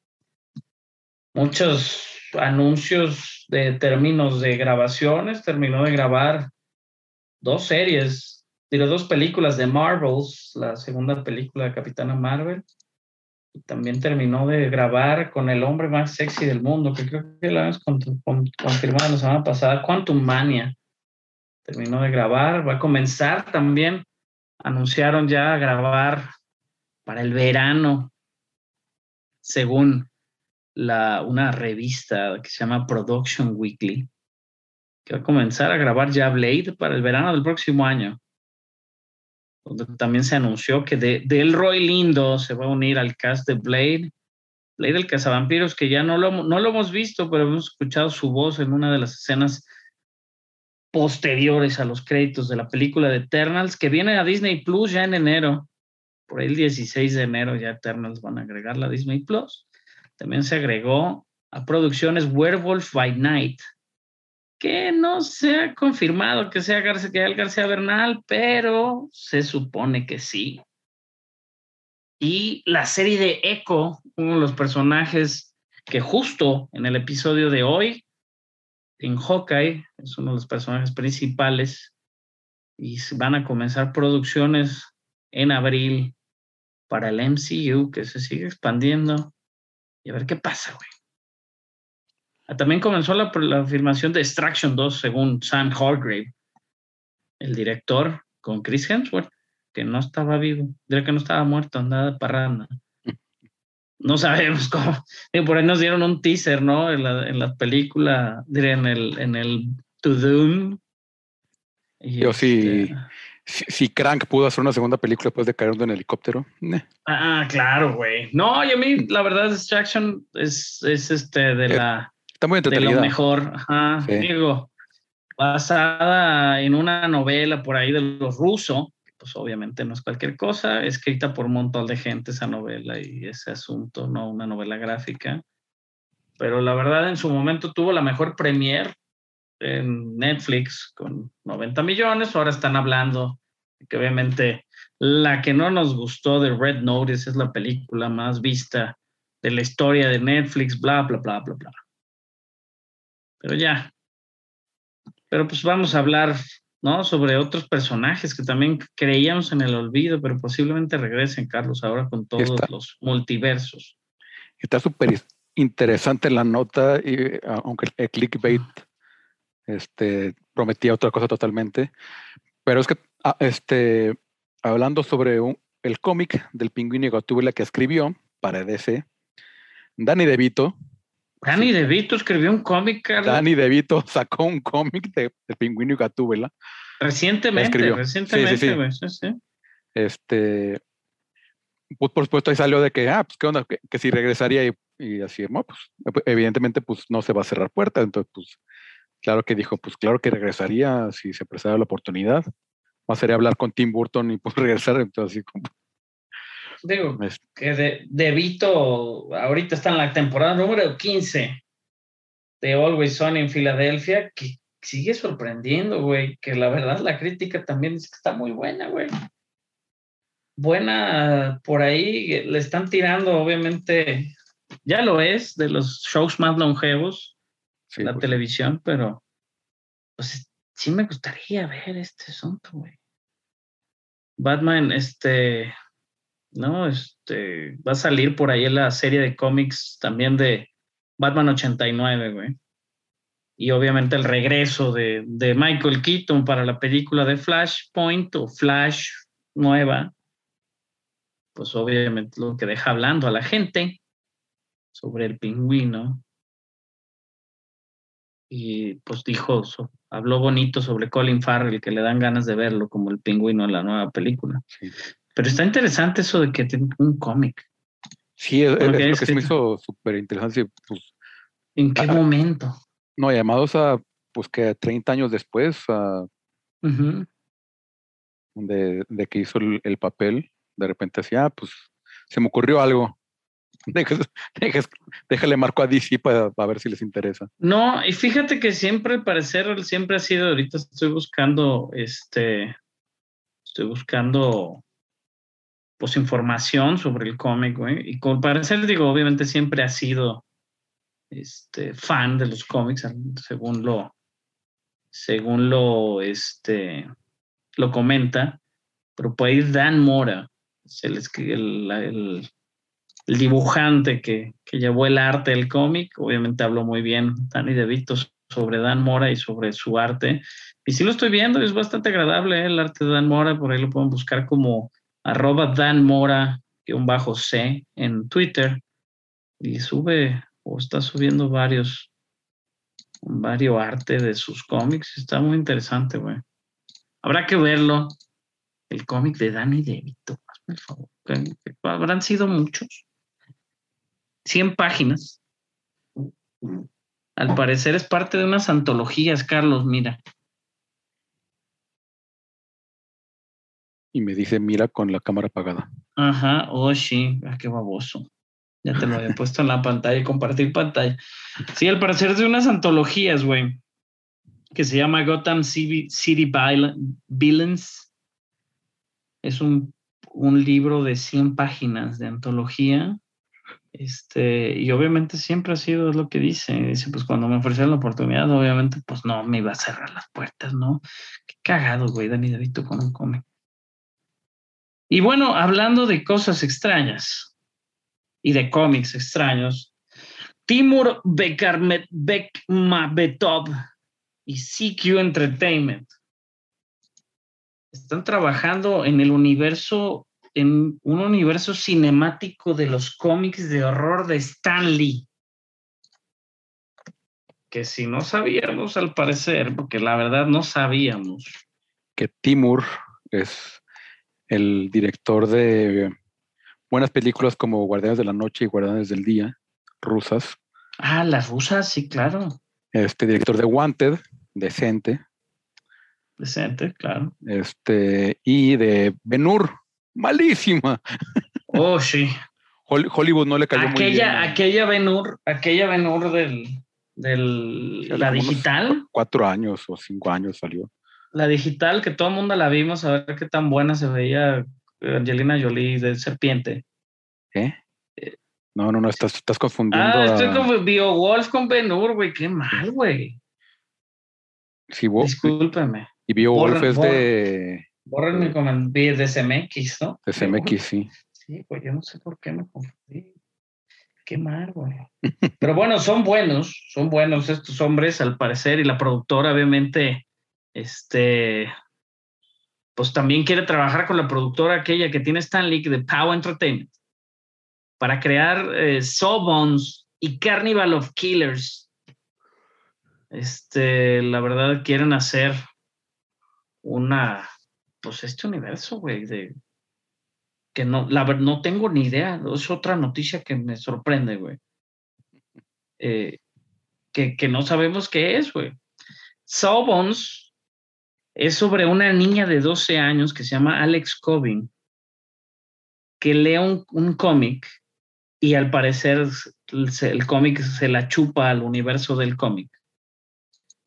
Muchos anuncios de términos de grabaciones. Terminó de grabar dos series, digo, dos películas de Marvels, la segunda película de Capitana Marvel. Y también terminó de grabar con el hombre más sexy del mundo, que creo que con- con- confirmado la semana pasada, Quantum Mania. Terminó de grabar, va a comenzar también. Anunciaron ya a grabar para el verano, según la, una revista que se llama Production Weekly, que va a comenzar a grabar ya Blade para el verano del próximo año. Donde también se anunció que de, Delroy Lindo se va a unir al cast de Blade. Blade el cazavampiros, que ya no lo, no lo hemos visto, pero hemos escuchado su voz en una de las escenas posteriores a los créditos de la película de Eternals, que viene a Disney Plus ya en enero. Por ahí el 16 de enero ya Eternals van a agregar la Disney Plus. También se agregó a producciones Werewolf by Night, que no se ha confirmado que sea García, Gael García Bernal, pero se supone que sí. Y la serie de Echo, uno de los personajes que justo en el episodio de hoy, en Hawkeye, es uno de los personajes principales, y van a comenzar producciones en abril para el MCU, que se sigue expandiendo, y a ver qué pasa, güey. Ah, También comenzó la, la filmación de Extraction 2, según Sam Hargrave, el director, con Chris Hemsworth, que no estaba vivo, diré que no estaba muerto, andaba parranda. No sabemos cómo. Digo, por ahí nos dieron un teaser, ¿no? En la, en la película, diré, en el, en el To Doom. Y Yo sí- este, Si, si Crank pudo hacer una segunda película después de caer de un helicóptero, Ah, claro, güey. No, y a mí, la verdad, Extraction es, es este de Eh, la. está muy de lo entretenida. mejor. Ajá, Sí. digo, basada en una novela por ahí de los rusos, pues obviamente no es cualquier cosa, escrita por un montón de gente esa novela y ese asunto, no una novela gráfica. Pero la verdad, en su momento tuvo la mejor premier en Netflix con 90 millones. Ahora están hablando de que obviamente la que no nos gustó de Red Notice es la película más vista de la historia de Netflix, bla, bla, bla, bla, bla. Pero ya. Pero pues vamos a hablar, ¿no? Sobre otros personajes que también creíamos en el olvido, pero posiblemente regresen, Carlos, ahora con todos está. los multiversos. Está súper interesante la nota, y, eh, aunque el clickbait este, prometía otra cosa totalmente. Pero es que, ah, este, hablando sobre un- el cómic del pingüino y Gatúbela que escribió para DC, Danny DeVito, Danny DeVito escribió un cómic, Carlos, Danny DeVito sacó un cómic de, del pingüino y Gatúbela. recientemente, escribió. recientemente, Sí, sí, sí. güey, sí, sí. Este, pues, por supuesto, ahí salió de que, ah, pues qué onda, que, que si regresaría y, y así, no, pues evidentemente, pues no se va a cerrar puertas. Entonces, pues, claro que dijo, pues claro que regresaría si se prestara la oportunidad. Más sería hablar con Tim Burton y pues regresar. Entonces, así como, Digo, es- que de, de Vito ahorita está en la temporada número 15 de Always Sunny en Filadelfia, que sigue sorprendiendo, güey, que la verdad la crítica también es que está muy buena, güey. Buena por ahí, le están tirando, obviamente, ya lo es, de los shows más longevos sí, la pues, televisión, pero pues sí me gustaría ver este asunto, güey. Batman, este, no, este, va a salir por ahí la serie de cómics también de Batman 89, güey. Y obviamente el regreso de, de Michael Keaton para la película de Flashpoint o Flash nueva, pues obviamente lo que deja hablando a la gente sobre el pingüino y pues dijo, so- habló bonito sobre Colin Farrell, que le dan ganas de verlo como el pingüino en la nueva película. Sí. Pero está interesante eso de que tiene un cómic. Sí, es, lo que se me hizo súper interesante. Pues, ¿En qué Ah. momento? no, llamados a, pues que 30 años después a, de, de que hizo el, el papel, de repente decía, ah, pues se me ocurrió algo. Déjale marco a DC para, para ver si les interesa. No, y fíjate que siempre, al parecer, siempre ha sido, ahorita estoy buscando, este, estoy buscando, pues, información sobre el cómic, y con parecer, digo, obviamente siempre ha sido, este, fan de los cómics, según lo, según lo, este, lo comenta, pero puede ir Dan Mora, el- el dibujante que, que llevó el arte del cómic, obviamente habló muy bien Danny DeVito sobre Dan Mora y sobre su arte. Y sí lo estoy viendo, es bastante agradable ¿eh? el arte de Dan Mora, por ahí lo pueden buscar como arroba Dan Mora, un bajo C en Twitter. Y sube o está subiendo varios, varios arte de sus cómics. Está muy interesante, güey. Habrá que verlo. El cómic de Danny DeVito, hazme el favor. ¿Qué- qué- Habrán sido muchos. 100 páginas. Al parecer es parte de unas antologías, Carlos, mira. Y me dice, mira con la cámara apagada. Ajá, oh sí, ah, qué baboso. Ya te lo había puesto en la pantalla y compartir pantalla. Sí, al parecer es de unas antologías, güey, que se llama Gotham City, City Villains. Es un, un libro de 100 páginas de antología. Este, y obviamente siempre ha sido lo que dice. Dice, pues cuando me ofrecieron la oportunidad, obviamente, pues no me iba a cerrar las puertas, ¿no? Qué cagado, güey, Dani con un cómic. Y bueno, hablando de cosas extrañas y de cómics extraños, Timur Bekmambetov y CQ Entertainment están trabajando en el universo, en un universo cinemático de los cómics de horror de Stan Lee. Que si no sabíamos al parecer, porque la verdad no sabíamos. Que Timur es el director de buenas películas como Guardianes de la Noche y Guardianes del Día, rusas. Ah, las rusas, sí, claro. Este director de Wanted, decente. Decente, claro. Este, y de Benur, malísima. Oh, sí. Hol- Hollywood no le cayó muy bien. Aquella, aquella Benur, aquella Benur del, del la digital, Cuatro años o cinco años salió. la digital que todo el mundo la vimos a ver qué tan buena se veía Angelina Jolie de serpiente. ¿Qué? No, no, no, estás, estás confundiendo. Ah, estoy a- como BioWolf con Benur, güey, qué mal, güey. sí, Wo- Discúlpeme. y borra- es de, Bórrenme con el de CMX, ¿no? CMX, sí. Sí, pues yo no sé por qué me confundí. Qué mal, güey. Pero bueno, son buenos, son buenos estos hombres al parecer y la productora obviamente, este, pues también quiere trabajar con la productora aquella que tiene Stanley de Power Entertainment para crear eh, Sawbones y Carnival of Killers. Este, la verdad quieren hacer una, pues este universo, güey, de que no, la no tengo ni idea. Es otra noticia que me sorprende, güey. Eh, que, que no sabemos qué es, güey. Sawbones es sobre una niña de 12 años que se llama Alex Cobin, que lee un, un cómic y al parecer el cómic se la chupa al universo del cómic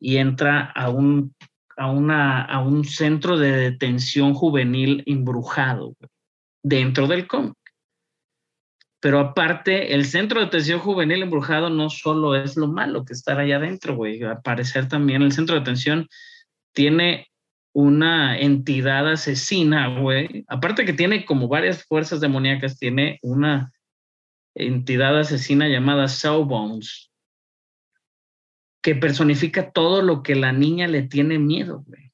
y entra a un, a, una, a un centro de detención juvenil embrujado dentro del cómic. Pero aparte, el centro de detención juvenil embrujado no solo es lo malo que estar allá adentro, güey. Al parecer también el centro de detención tiene una entidad asesina, güey. Aparte que tiene como varias fuerzas demoníacas, tiene una entidad asesina llamada Sawbones, que personifica todo lo que la niña le tiene miedo, güey.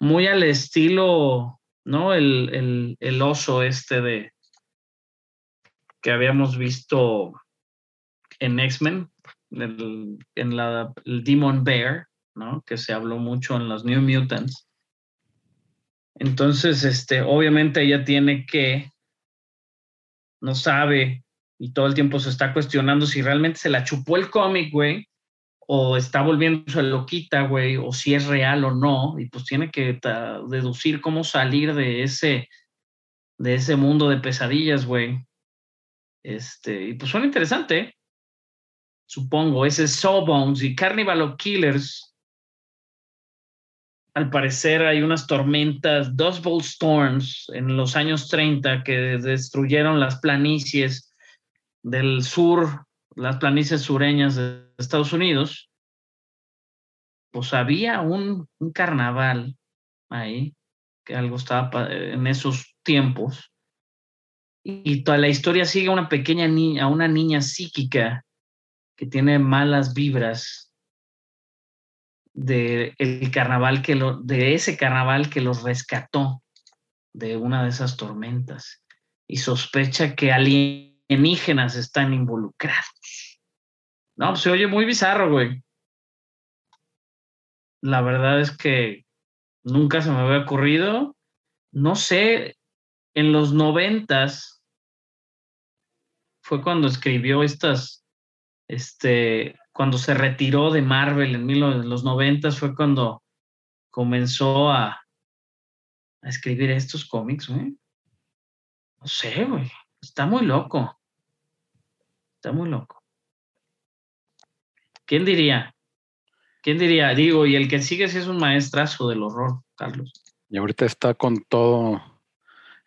Muy al estilo, ¿no? El, el, oso este de que habíamos visto en X-Men, en la, el Demon Bear, ¿no? Que se habló mucho en los New Mutants. Entonces, este, obviamente ella tiene que, no sabe y todo el tiempo se está cuestionando si realmente se la chupó el cómic, güey, o está volviéndose loquita, güey, o si es real o no, y pues tiene que deducir cómo salir de ese, de ese mundo de pesadillas, güey. Este, y pues suena interesante, ¿eh? supongo, ese Sawbones y Carnival of Killers. Al parecer hay unas tormentas, Dust Bowl Storms, en los años 30 que destruyeron las planicies del sur, las planicies sureñas de Estados Unidos. Pues había un, carnaval ahí, que algo estaba en esos tiempos. Y, toda la historia sigue a una pequeña niña, a una niña psíquica que tiene malas vibras de carnaval que lo, de ese carnaval que los rescató de una de esas tormentas y sospecha que alienígenas están involucrados. No, pues, se oye muy bizarro, güey. La verdad es que nunca se me había ocurrido. No sé, en los noventas fue cuando escribió estas, este, cuando se retiró de Marvel en mil- los noventas fue cuando comenzó a, a escribir estos cómics, güey. No sé, güey. Está muy loco. Está muy loco. ¿Quién diría? ¿Quién diría? Digo, y el que sigue sí es un maestrazo del horror, Carlos. Y ahorita está con todo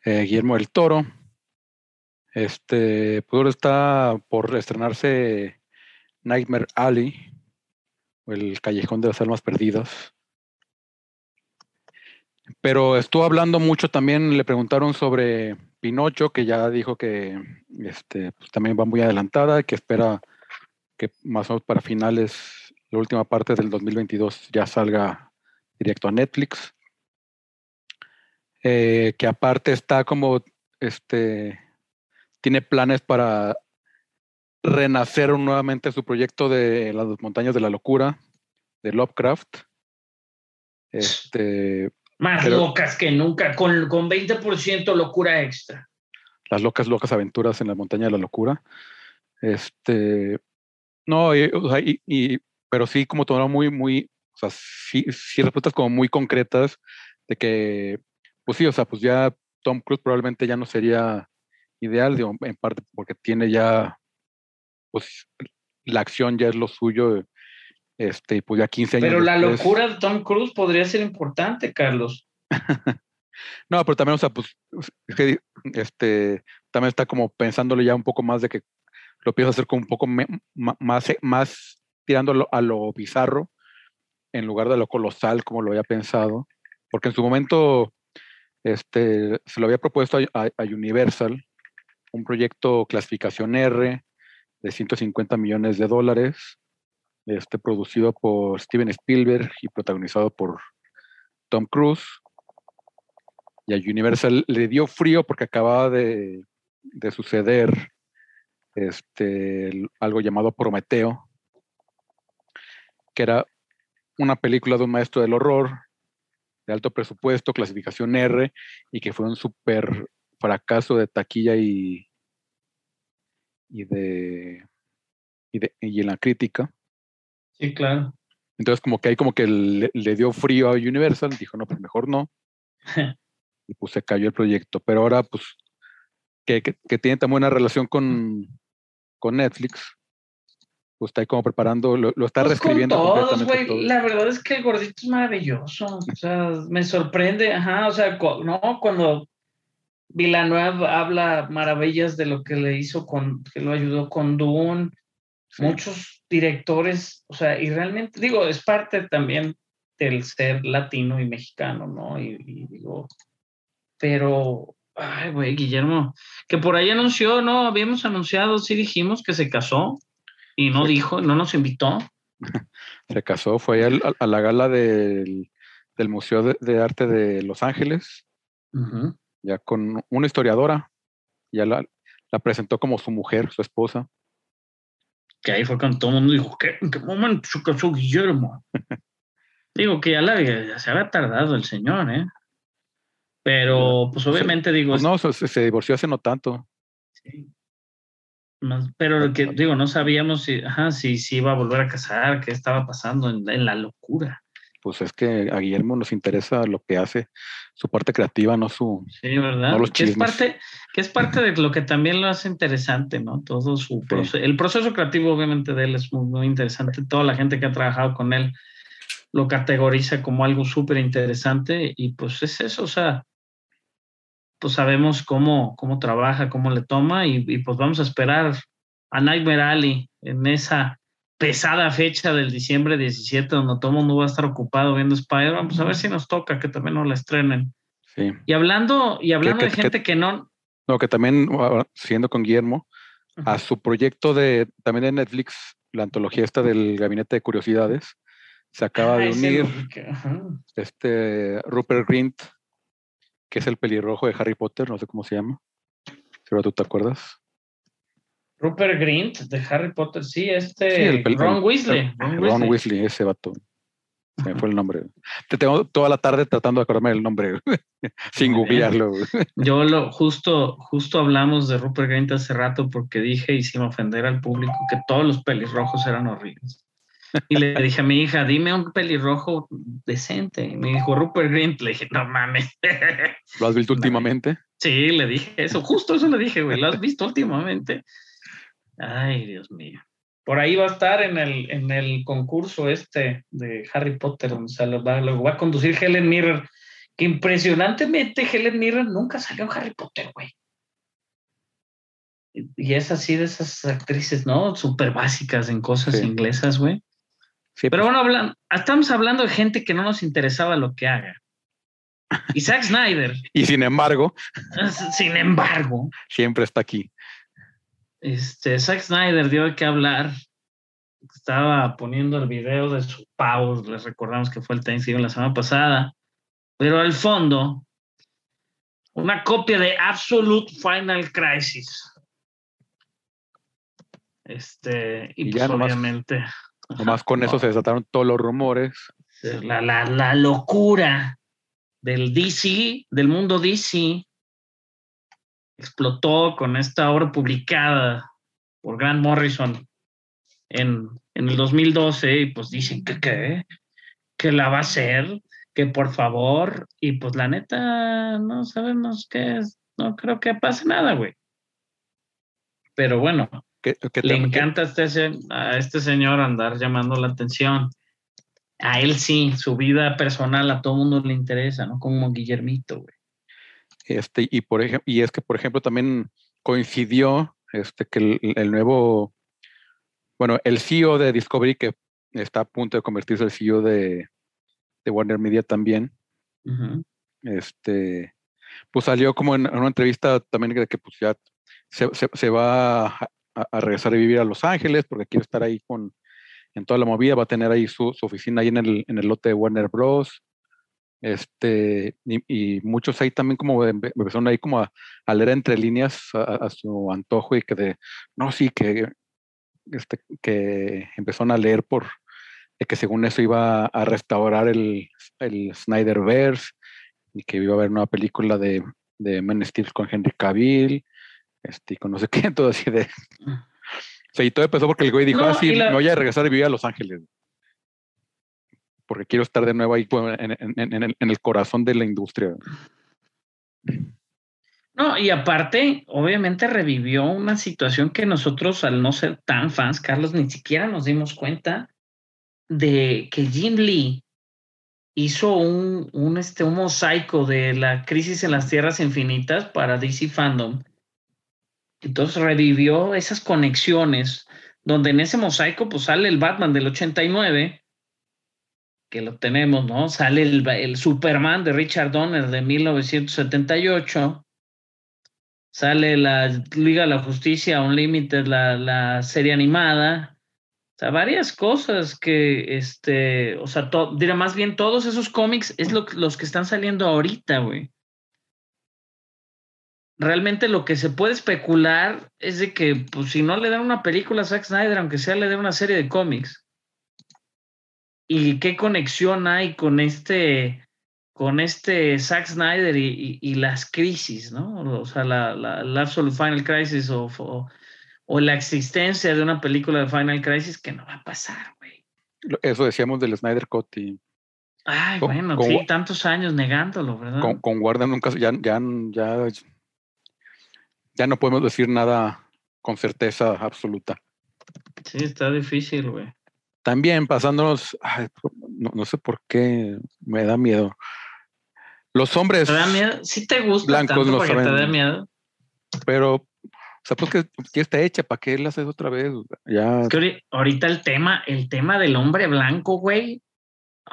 eh, Guillermo del Toro. Este, pues está por estrenarse Nightmare Alley, o el Callejón de las Almas Perdidas. Pero estuvo hablando mucho también, le preguntaron sobre Pinocho, que ya dijo que este, pues, también va muy adelantada, que espera que más o menos para finales, la última parte del 2022 ya salga directo a Netflix. Eh, que aparte está como, este, tiene planes para renacer nuevamente su proyecto de las montañas de la locura de Lovecraft. Este, Más Pero- locas que nunca, con, con 20% locura extra. las locas, locas aventuras en la montaña de la locura. Este, no, y, o sea, y- y- pero sí como tomaron muy, muy, o sea, sí, sí respuestas como muy concretas de que, pues sí, o sea, pues ya Tom Cruise probablemente ya no sería ideal, digo, en parte porque tiene ya, pues la acción ya es lo suyo, este, y pues ya 15 años. Pero la después- locura de Tom Cruise podría ser importante, Carlos. No, pero también, o sea, pues, es que, este, también está como pensándole ya un poco más de que lo a hacer como un poco me- más, más tirándolo a lo bizarro en lugar de lo colosal como lo había pensado, porque en su momento, este, se lo había propuesto a, a- a Universal, un proyecto clasificación R de 150 millones de dólares, este, producido por Steven Spielberg y protagonizado por Tom Cruise y a Universal le dio frío porque acababa de, de suceder este, algo llamado Prometeo, que era una película de un maestro del horror de alto presupuesto, clasificación R, y que fue un súper fracaso de taquilla y, y, de, y, de- y en la crítica. Sí, claro. Entonces como que ahí como que le, le dio frío a Universal, dijo, no, pues mejor no. y pues se cayó el proyecto. Pero ahora, pues, que, que, que tiene tan buena relación con, con Netflix, pues está ahí como preparando, lo, lo está Pues con reescribiendo todos, completamente güey. todo. La verdad es que el gordito es maravilloso. O sea, me sorprende. Ajá, o sea, cu- no, cuando Villanueva habla maravillas de lo que le hizo con, que lo ayudó con Dune, Sí. muchos directores, o sea, y realmente, digo, es parte también del ser latino y mexicano, ¿no? Y, y digo, pero, ay, güey, Guillermo, que por ahí anunció, ¿no? Habíamos anunciado, sí dijimos que se casó y no Sí. dijo, no nos invitó. Se casó, fue a, a la gala del, del Museo de, de Arte de Los Ángeles, ya con una historiadora, ya la, la presentó como su mujer, su esposa. Que ahí fue cuando todo el mundo dijo, ¿qué? ¿en qué momento se casó Guillermo? digo que ya, la, ya se había tardado el señor, ¿eh? Pero, pues obviamente digo... Pues no, se, se divorció hace no tanto. Sí. Más- Pero lo que digo, no sabíamos si, ajá, si, si iba a volver a casar, qué estaba pasando en, en la locura. Pues es que a Guillermo nos interesa lo que hace, su parte creativa, no su... Sí, ¿verdad? No los que, es parte, que es parte de lo que también lo hace interesante, ¿no? Todo su Sí. proceso. El proceso creativo, obviamente, de él es muy, muy interesante. Toda la gente que ha trabajado con él lo categoriza como algo súper interesante y pues es eso, o sea, pues sabemos cómo, cómo trabaja, cómo le toma y, y pues vamos a esperar a Nightmare Alley en esa pesada fecha del diciembre 17, donde todo el mundo va a estar ocupado viendo Spider-Man, vamos a ver si nos toca que también nos la estrenen. Sí. Y hablando, y hablando que- de gente que no. No, que también, siguiendo con Guillermo, a su proyecto de, también de Netflix, la antología esta del Gabinete de Curiosidades, se acaba Ah, de unir este Rupert Grint, que es el pelirrojo de Harry Potter, no sé cómo se llama. Seguro tú te acuerdas. Rupert Grint de Harry Potter, sí, este Sí, el pel- Ron el- Weasley. Ron Ron Weasley. Ese vato. Se me fue el nombre. Te tengo toda la tarde tratando de acordarme del nombre, sin googlearlo. Yo lo justo, justo hablamos de Rupert Grint hace rato porque dije, y sin ofender al público, que todos los pelirrojos eran horribles. Y le dije a mi hija, dime un pelirrojo decente. Y me dijo Rupert Grint. Le dije, no mames. ¿Lo has visto últimamente? Sí, le dije eso, justo eso le dije, güey. ¿Lo has visto últimamente? Ay, Dios mío. Por ahí va a estar en el, en el concurso este de Harry Potter, donde se lo va, lo va a conducir Helen Mirren. Que impresionantemente Helen Mirren nunca salió en Harry Potter, güey. Y es así de esas actrices, ¿no? Súper básicas en cosas Sí. inglesas, güey. Sí, Pero pues, bueno, hablan, estamos hablando de gente que no nos interesaba lo que haga. Y Zack Snyder, y sin embargo, sin embargo, siempre está aquí. Este, Zack Snyder dio qué hablar. Estaba poniendo el video de su pavo, les recordamos que fue el Thanksgiving la semana pasada, pero al fondo, una copia de Absolute Final Crisis. Este, y, Y pues nomás- obviamente Nomás con eso se desataron todos los rumores. la, la, la locura del DC, del mundo DC, explotó con esta obra publicada por Grant Morrison en, en el 2012 y pues dicen que qué, que la va a hacer, que por favor, y pues la neta no sabemos qué es, no creo que pase nada, güey. Pero bueno, le encanta a este, a este señor andar llamando la atención. A él sí, su vida personal a todo mundo le interesa, ¿no? Como Guillermito, güey. Este, y, por ejemplo, y es que, por ejemplo, también coincidió este, que el, el nuevo, bueno, el CEO de Discovery, que está a punto de convertirse en el CEO de, de Warner Media también, este, pues salió como en, en una entrevista también de que pues ya se, se- se va a, a regresar a vivir a Los Ángeles porque quiere estar ahí con, en toda la movida, va a tener ahí su, su oficina ahí en el, en el lote de Warner Bros. Este, y, y muchos ahí también como empe- empezaron ahí como a, a leer entre líneas a, a su antojo y que de, no, sí, que, este, que empezaron a leer por, de que según eso iba a restaurar el, el Snyderverse y que iba a haber una película de, de Man Steel con Henry Cavill, este, y con no sé qué, todo así de... O sea, y todo empezó porque el güey dijo, No, ah, sí, la- me voy a regresar a vivir a Los Ángeles. Porque quiero estar de nuevo ahí en el corazón de la industria. No, y aparte, obviamente revivió una situación que nosotros, al no ser tan fans, Carlos, ni siquiera nos dimos cuenta de que Jim Lee hizo un, un, este, un mosaico de la crisis en las tierras infinitas para DC Fandom. Entonces revivió esas conexiones, donde en ese mosaico pues sale el Batman del 89, que lo tenemos, ¿no? Sale el, el Superman de Richard Donner de 1978 sale la Liga de la Justicia Unlimited, la, la serie animada, o sea, varias cosas que, este, o sea, to, más bien todos esos cómics es lo, los que están saliendo ahorita, güey. realmente lo que se puede especular es de que, pues, si no le dan una película a Zack Snyder, aunque sea le den una serie de cómics. ¿Y qué conexión hay con este, con este Zack Snyder y, y- y las crisis, ¿no? O sea, la, la, la Absolute Final Crisis o, o, o la existencia de una película de Final Crisis que no va a pasar, güey. Eso decíamos del Snyder Cut y Ay, Con- bueno, con sí, tantos años negándolo, ¿verdad? con, con Warner nunca, ya, ya, ya, ya no podemos decir nada con certeza absoluta. Sí, está difícil, güey. También pasándonos, ay, no, no sé por qué me da miedo. Los hombres, ¿Te da miedo? Sí te gusta Blancos tanto no porque te saben- da miedo. pero, o sea, pues que ya está hecha, ¿para qué la haces otra vez? Ya, Es que ahori- ahorita el tema, el tema del hombre blanco, güey.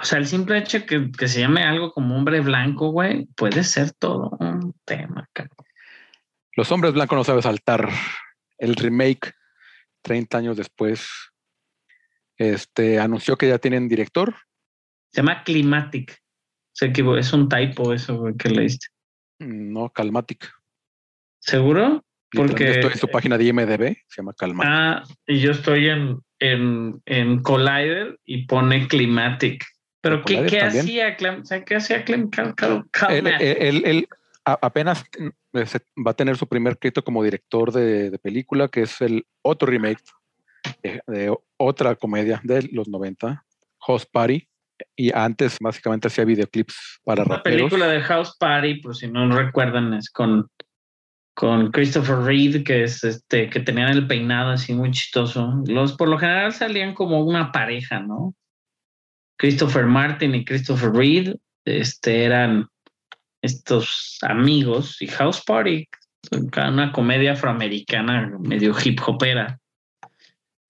O sea, el simple hecho que, que se llame algo como hombre blanco, güey, puede ser todo un tema, cabrón. los hombres blancos no saben saltar. El remake, 30 años después, este, anunció que ya tienen director. Se llama Climatic. Se equivocó, es un typo eso, que leíste. No, Calmatic. ¿Seguro? Porque- estoy en su página de IMDB, se llama Calmatic. Ah, y yo estoy en, en, en Collider y pone Climatic. Pero ¿En ¿qué, qué hacía? Clam- o sea, ¿Qué hacía Clim- Cal- Cal- él, Calmatic? él- él- él a- apenas eh, va a tener su primer crédito como director de, de película, que es el otro remake de, de otra comedia de los 90, Host Party. Y antes básicamente hacía videoclips para La película de House Party, por si no recuerdan, es con, con Christopher Reed, que es este, que tenían el peinado así muy chistoso. Los por lo general salían como una pareja, ¿no? Christopher Martin y Christopher Reed, este, eran estos amigos y House Party, una comedia afroamericana medio hip hopera,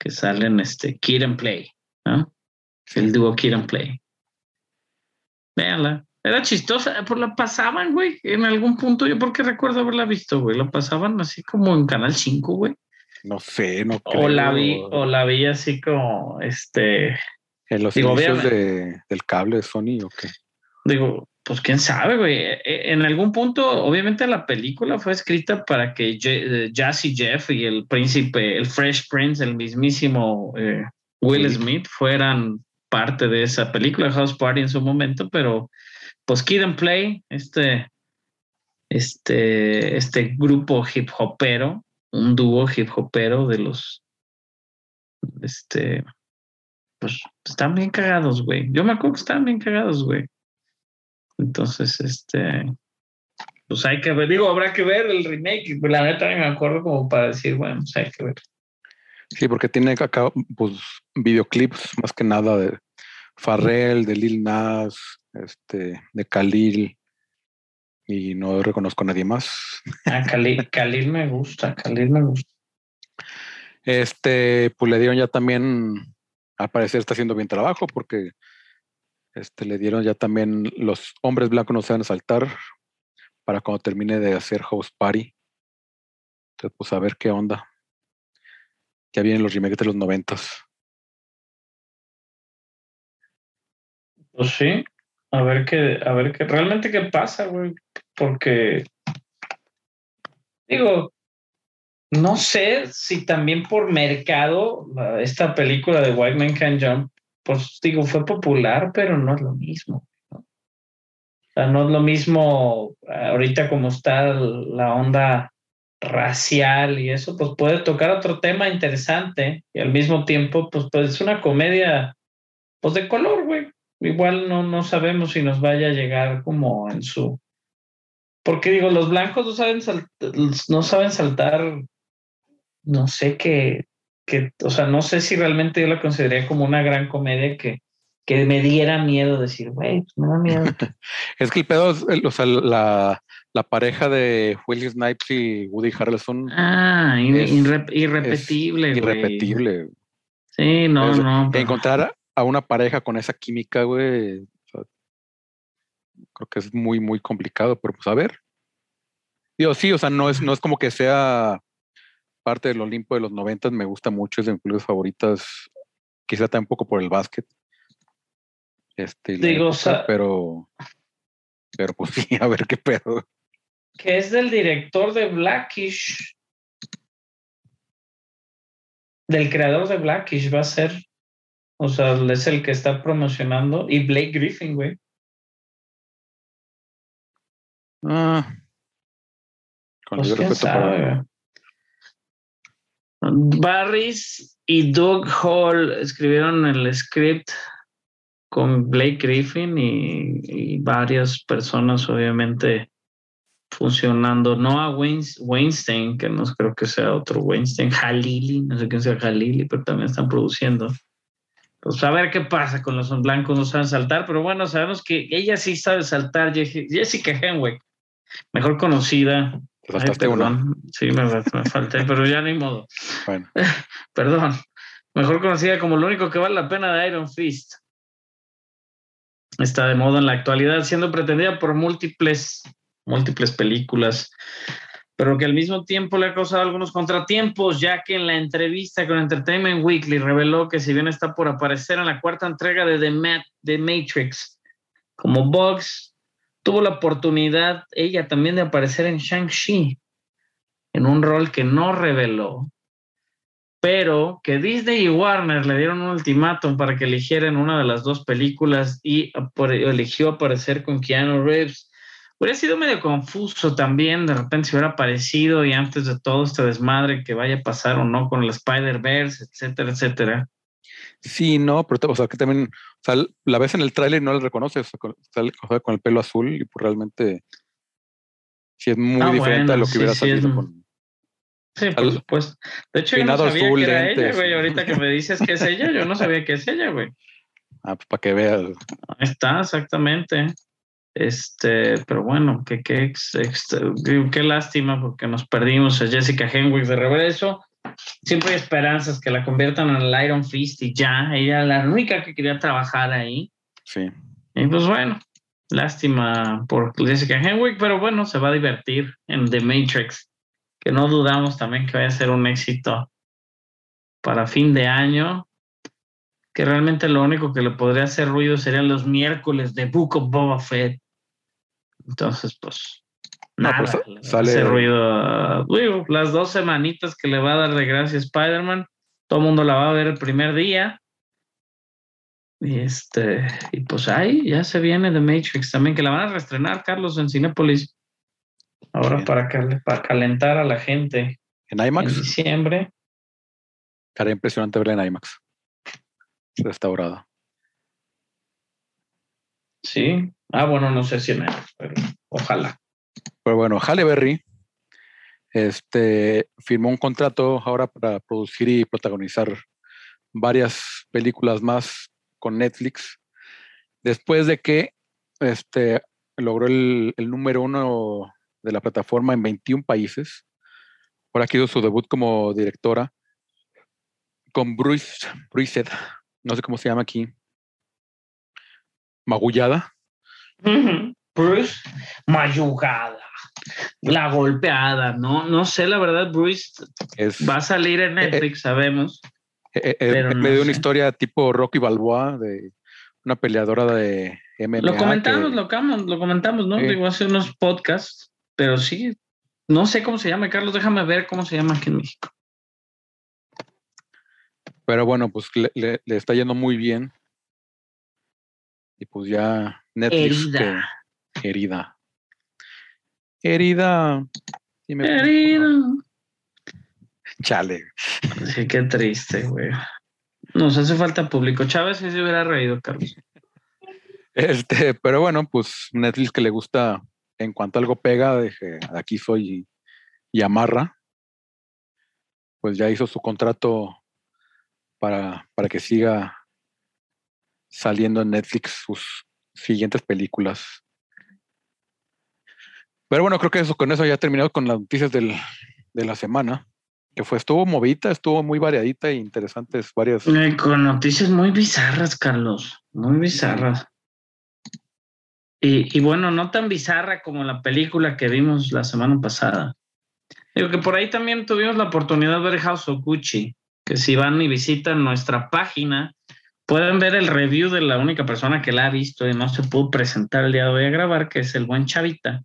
que salen este Kid and Play, ¿no? El dúo Kid and Play. Véanla. Era chistosa, pues la pasaban, güey, en algún punto. Yo porque recuerdo haberla visto, güey. La pasaban así como en Canal 5, güey. No sé, no O la vi, creo. o la vi así como, este, En los digo, inicios de- del cable de Sony o qué. digo, pues quién sabe, güey. E- En algún punto, obviamente la película fue escrita para que Je- eh, Jazzy Jeff y el príncipe, el Fresh Prince, el mismísimo eh, Will Sí. Smith fueran parte de esa película, House Party en su momento, pero pues Kid and Play, este, este, este grupo hip hopero, un dúo hip hopero de los, este, pues están bien cagados, güey. Yo me acuerdo que están bien cagados, güey. Entonces, este, pues hay que ver, digo, habrá que ver el remake. La neta me acuerdo como para decir, bueno, pues hay que ver. Sí, porque tiene acá pues, videoclips más que nada de Farrell, de Lil Nas, este, de Khalil, y no reconozco a nadie más. A Khalil, Khalil me gusta, Khalil me gusta. Este, pues le dieron ya también, al parecer está haciendo bien trabajo, porque este, le dieron ya también los hombres blancos no saben saltar para cuando termine de hacer House Party. Entonces, pues a ver qué onda. Ya vienen los remakes de los noventas. Pues sí, a ver qué, a ver qué, realmente qué pasa, güey, porque digo, no sé si también por mercado esta película de White Man Can Jump, pues digo, fue popular, pero no es lo mismo. ¿no? O sea, no es lo mismo ahorita como está la onda racial y eso, pues puede tocar otro tema interesante y al mismo tiempo, pues, pues es una comedia, pues de color, güey igual no, no sabemos si nos vaya a llegar como en su... Porque digo, los blancos no saben, no saben saltar, no sé qué, que, o sea, no sé si realmente yo la consideraría como una gran comedia que, que me diera miedo decir, güey, pues me da miedo. Es que el pedo, es, el- o sea, la, la pareja de Will Snipes y Woody Harrelson ah, in- Es- irre- irrepetible, güey. irrepetible. Sí, no, Es- no. pero- Encontrar a una pareja con esa química, güey, o sea, creo que es muy, muy complicado, pero pues a ver. Digo, sí, o sea, no es, no es como que sea parte del Olimpo de los noventas, me gusta mucho, es de mis películas favoritas, quizá también un poco por el básquet. Este, Digo, o época, sea- pero, pero pues sí, a ver qué pedo. que es del director de Blackish, del creador de Blackish, va a ser, o sea, es el que está promocionando, y Blake Griffin, güey. Ah. Con Pues, respeto para-. Barris y Doug Hall escribieron el script con Blake Griffin y, varias personas, obviamente, funcionando. No a Weins- Weinstein, que no creo que sea otro Weinstein, Halili, no sé quién sea Halili, pero también están produciendo. Pues a ver qué pasa con los blancos, no saben saltar, pero bueno, sabemos que ella sí sabe saltar, Je- Jessica Henwick, mejor conocida Te Ay, perdón. Sí, me, me falté, pero ya ni modo. Bueno, Perdón. Mejor conocida como lo único que vale la pena de Iron Fist. Está de moda en la actualidad, siendo pretendida por múltiples, múltiples películas, pero que al mismo tiempo le ha causado algunos contratiempos, ya que en la entrevista con Entertainment Weekly reveló que si bien está por aparecer en la cuarta entrega de The, Ma- The Matrix como Bugs, tuvo la oportunidad ella también de aparecer en Shang-Chi, en un rol que no reveló, pero que Disney y Warner le dieron un ultimátum para que eligieran una de las dos películas y eligió aparecer con Keanu Reeves. Hubiera sido medio confuso también, de repente si hubiera aparecido y antes de todo este desmadre que vaya a pasar o no con el Spider-Verse, etcétera, etcétera. Sí, no, pero o sea, que también, o sea, la ves en el tráiler y no la reconoces, o sea, con, sale- o sea, con el pelo azul y pues realmente sí es muy Ah, diferente a lo que sí, hubiera sí, es- salido con... Sí, por Al- supuesto. De hecho, yo no sabía azul, que era ella, güey. Ahorita que me dices que es ella, yo no sabía que es ella, güey. Ah, pues para que veas. Ahí está, exactamente. Este, pero bueno, qué, ex- qué lástima porque nos perdimos a Jessica Henwick de regreso. Siempre hay esperanzas que la conviertan en el Iron Fist y ya. Ella era la única que quería trabajar ahí. Sí. Y pues bueno, lástima por Jessica Henwick, pero bueno, se va a divertir en The Matrix, que no dudamos también que vaya a ser un éxito para fin de año, que realmente lo único que le podría hacer ruido serían los miércoles de Book of Boba Fett. Entonces, pues, No, nada, pues, va a sale- hacer ruido. digo, las dos semanitas que le va a dar de gracia Spider-Man, todo el mundo la va a ver el primer día. Y este, y pues ahí ya se viene The Matrix también, que la van a reestrenar, Carlos, en Cinépolis. Ahora Bien. para, cal- para calentar a la gente En en IMAX, diciembre. estaría impresionante verla en IMAX. Restaurada. Sí. Ah, bueno, no sé si en pero ojalá. Pero bueno, Halle Berry este, firmó un contrato ahora para producir y protagonizar varias películas más con Netflix, después de que este, logró el, número uno de la plataforma en 21 países. Ahora hizo su debut como directora con Bruce, Bruce, no sé cómo se llama aquí, Magullada. Bruce, mayugada, la golpeada, no, no sé, la verdad, Bruce Es, va a salir en Netflix, sabemos. Eh, eh, Pero eh, no me dio una historia tipo Rocky Balboa de una peleadora de MMA. Lo comentamos, que- lo, cam- lo comentamos, ¿no? Digo, hace unos podcasts, pero sí, no sé cómo se llama, Carlos, déjame ver cómo se llama aquí en México. Pero bueno, pues le, le- le está yendo muy bien. Y pues ya Netflix. Herida. que- herida. Herida. Sí me- Herida. Chale. Sí, qué triste, güey. Nos hace falta público. Chávez sí se hubiera reído, Carlos. Este, pero bueno, pues Netflix que le gusta, en cuanto algo pega, de que aquí soy y, y amarra, pues ya hizo su contrato para, para que siga saliendo en Netflix sus siguientes películas. Pero bueno, creo que eso con eso ya terminado con las noticias del, de la semana, que fue, estuvo movida, estuvo muy variadita e interesantes varias. Eh, Con noticias muy bizarras, Carlos. Muy bizarras. Y, y bueno, no tan bizarra como la película que vimos la semana pasada. Digo que por ahí también tuvimos la oportunidad de ver House of Gucci, que si van y visitan nuestra página, pueden ver el review de la única persona que la ha visto y no se pudo presentar el día de hoy a grabar, que es el buen Chavita.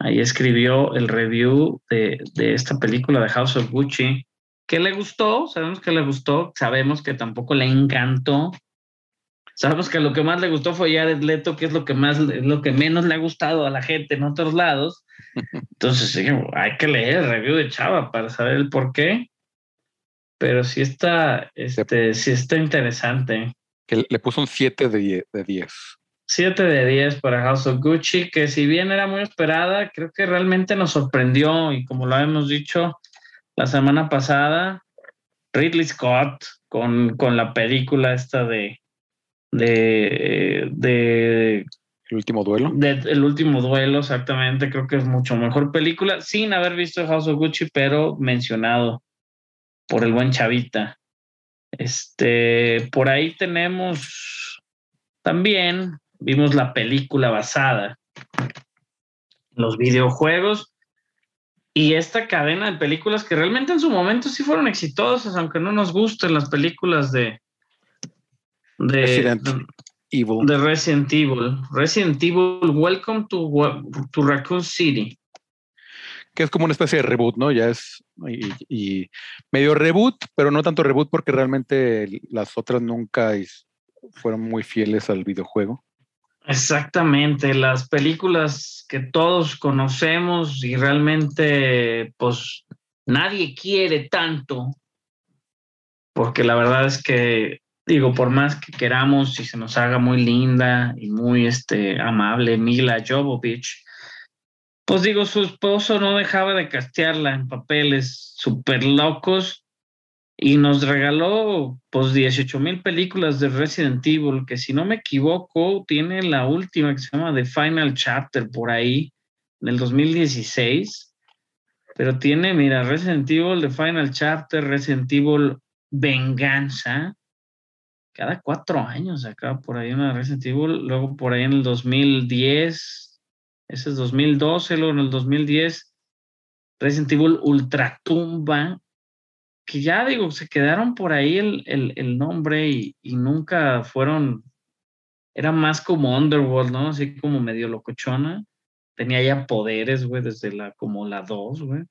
Ahí escribió el review de, de esta película de House of Gucci. que le gustó? Sabemos que le gustó, sabemos que tampoco le encantó. Sabemos que lo que más le gustó fue Jared Leto, que es lo que más, lo que menos le ha gustado a la gente en otros lados. Entonces, hay que leer el review de Chava para saber el por qué. Pero sí está, este, sí está interesante. Que le puso un 7 de 10. 7 de 10 para House of Gucci, que si bien era muy esperada, creo que realmente nos sorprendió y como lo habíamos dicho la semana pasada, Ridley Scott con, con la película esta de, de, de el último duelo. De, el último duelo, exactamente. Creo que es mucho mejor película, sin haber visto House of Gucci, pero mencionado por el buen Chavita. Este, por ahí tenemos también, vimos la película basada en los videojuegos y esta cadena de películas que realmente en su momento sí fueron exitosas, aunque no nos gusten las películas de, de Resident Evil. De Resident Evil. Resident Evil, Welcome to, to Raccoon City. Que es como una especie de reboot, ¿no? Ya es y, medio reboot, pero no tanto reboot porque realmente las otras nunca fueron muy fieles al videojuego. Exactamente, las películas que todos conocemos y realmente pues nadie quiere tanto, porque la verdad es que digo, por más que queramos y se nos haga muy linda y muy este, amable Mila Jovovich, pues digo, su esposo no dejaba de castearla en papeles súper locos y nos regaló pues 18 mil películas de Resident Evil, que si no me equivoco, tiene la última que se llama The Final Chapter por ahí, del 2016. Pero tiene, mira, Resident Evil, The Final Chapter, Resident Evil Venganza, cada cuatro años acá por ahí una Resident Evil, luego por ahí en el 2010, ese es 2012, luego en el 2010, Resident Evil Ultratumba, que ya digo, se quedaron por ahí el, el, nombre y, y, nunca fueron, era más como Underworld, ¿no? Así como medio locochona. Tenía ya poderes, güey, desde la, como la 2, güey.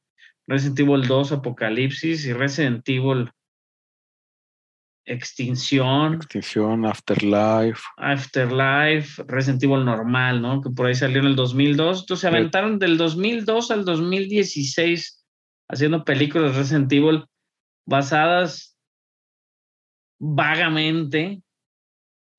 Resident Evil 2, Apocalipsis y Resident Evil Extinción. Extinción, Afterlife. Afterlife, Resident Evil normal, ¿no? Que por ahí salió en el 2002. Entonces se aventaron del 2002 al 2016 haciendo películas de Resident Evil basadas vagamente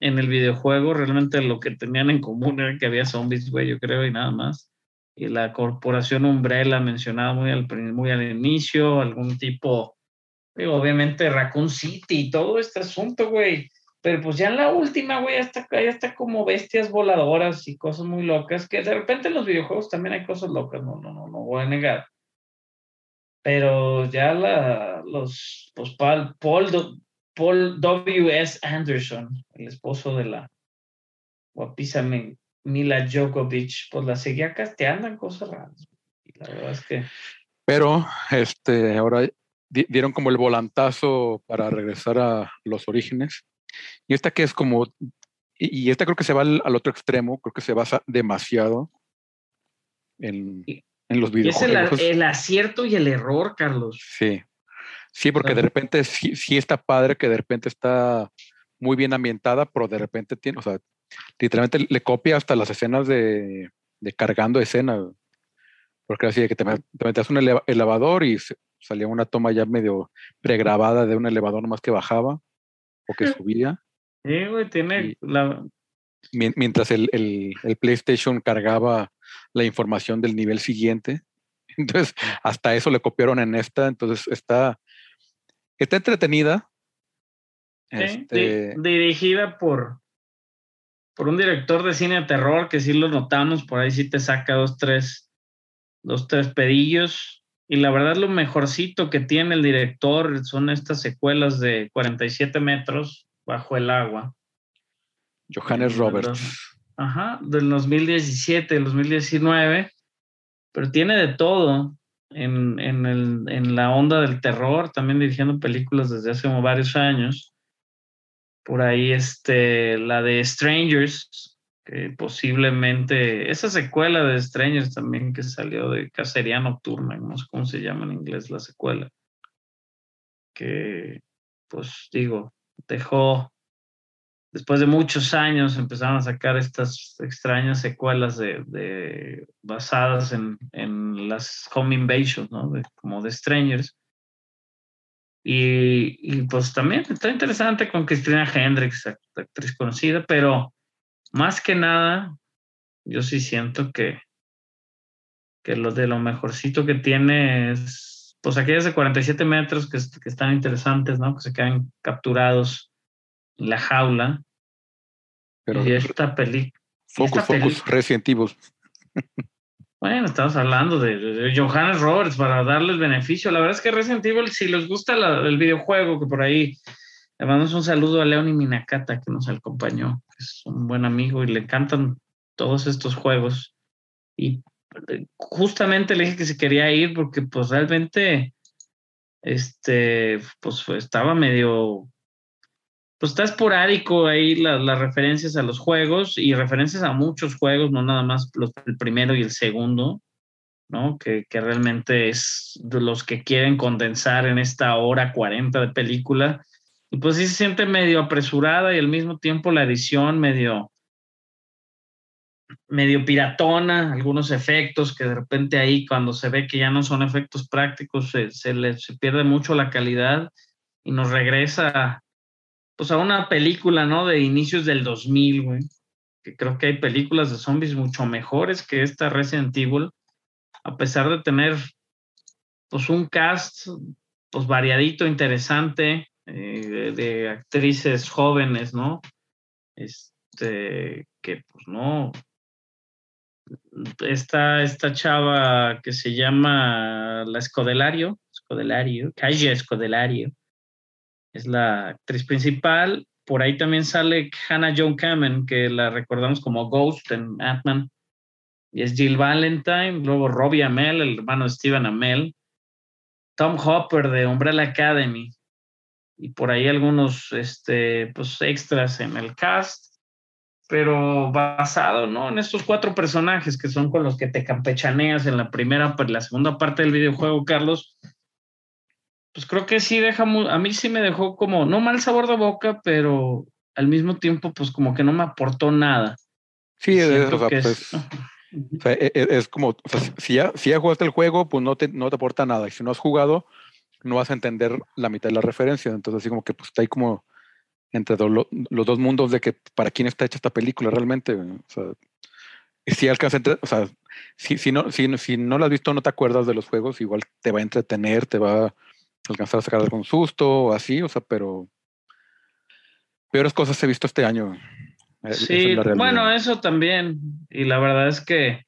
en el videojuego. Realmente lo que tenían en común era que había zombies, güey, yo creo, y nada más. Y la corporación Umbrella mencionada muy al, muy al inicio, algún tipo obviamente Raccoon City y todo este asunto, güey. Pero pues ya en la última, güey, hasta ya está como bestias voladoras y cosas muy locas, que de repente en los videojuegos también hay cosas locas, no, no, no, no voy a negar. Pero ya la, los, pues Paul, Paul, Paul W.S. Anderson, el esposo de la guapisa Mila Djokovic, pues la seguía casteando en cosas raras. Y la verdad es que... Pero, este, ahora dieron como el volantazo para regresar a los orígenes. Y esta que es como, y, esta creo que se va al, otro extremo, creo que se basa demasiado en, en los videojuegos. Es el, acierto y el error, Carlos. Sí, sí, porque de repente sí, sí, está padre que de repente está muy bien ambientada, pero de repente tiene, o sea, literalmente le copia hasta las escenas de, de cargando escenas. Porque así de que te, metes un elevador y salía una toma ya medio pregrabada de un elevador nomás que bajaba o que subía. Sí, güey, tiene la... Mientras el, el, el, PlayStation cargaba la información del nivel siguiente. Entonces, hasta eso le copiaron en esta. Entonces, está, está entretenida. este... dirigida por, por un director de cine de terror que sí lo notamos, por ahí sí te saca dos, tres, dos, tres pedillos. Y la verdad lo mejorcito que tiene el director son estas secuelas de 47 metros bajo el agua. Johannes Roberts. Ajá, del 2017, del 2019, pero tiene de todo en, en, el, en la onda del terror, también dirigiendo películas desde hace varios años. Por ahí este, la de Strangers, que posiblemente esa secuela de Strangers también que salió de Cacería Nocturna, no sé cómo se llama en inglés la secuela, que pues digo, dejó, después de muchos años empezaron a sacar estas extrañas secuelas de, basadas en, en, las home invasions, ¿no? como de Strangers. Y, y, pues también está interesante con Cristina Hendricks, actriz conocida, pero más que nada, yo sí siento que, que lo de lo mejorcito que tiene es, pues aquellas de 47 metros que, que están interesantes, ¿no? Que se quedan capturados la jaula. Pero y esta película. Focus, focus, Resident Evil. Bueno, estamos hablando de, Johannes Roberts para darles beneficio. La verdad es que Resident Evil, si les gusta el videojuego, que por ahí le mandamos un saludo a Leoni Minakata que nos acompañó, es un buen amigo y le encantan todos estos juegos. Y eh, justamente le dije que se quería ir porque pues realmente este pues estaba medio pues está esporádico ahí las referencias a los juegos y referencias a muchos juegos, no nada más los, el primero y el segundo, ¿no? Que, que, realmente es de los que quieren condensar en esta hora 40 de película. Y pues sí se siente medio apresurada y al mismo tiempo la edición medio, medio piratona, algunos efectos que de repente ahí cuando se ve que ya no son efectos prácticos se, se, le, se pierde mucho la calidad y nos regresa pues a una película, ¿no? De inicios del 2000, güey. Que creo que hay películas de zombies mucho mejores que esta Resident Evil, a pesar de tener, pues, un cast, pues, variadito, interesante, eh, de, actrices jóvenes, ¿no? Este, que, pues, no. Esta, esta chava que se llama La Escodelario, Escodelario, Calle Escodelario, es la actriz principal. Por ahí también sale Hannah Joan Kamen, que la recordamos como Ghost en Ant-Man. Y es Jill Valentine, luego Robbie Amell, el hermano de Steven Amell. Tom Hopper de Umbrella Academy. Y por ahí algunos este, pues, extras en el cast. Pero basado ¿no? en estos cuatro personajes que son con los que te campechaneas en la primera, pues, la segunda parte del videojuego, Carlos pues creo que sí deja, a mí sí me dejó como, no mal sabor de boca, pero al mismo tiempo, pues como que no me aportó nada. Sí, es, es, como, si, ya, si ya jugaste el juego, pues no te, no te aporta nada. Y si no has jugado, no vas a entender la mitad de la referencia. Entonces, así como que pues está ahí como entre los dos mundos de que para quién está hecha esta película realmente. O sea, si alcanza, o sea, si, si, no, si, si no lo has visto, no te acuerdas de los juegos, igual te va a entretener, te va alcanzar a sacar algún susto o así, o sea, pero peores cosas he visto este año. Eh, sí, bueno, eso también. Y la verdad es que,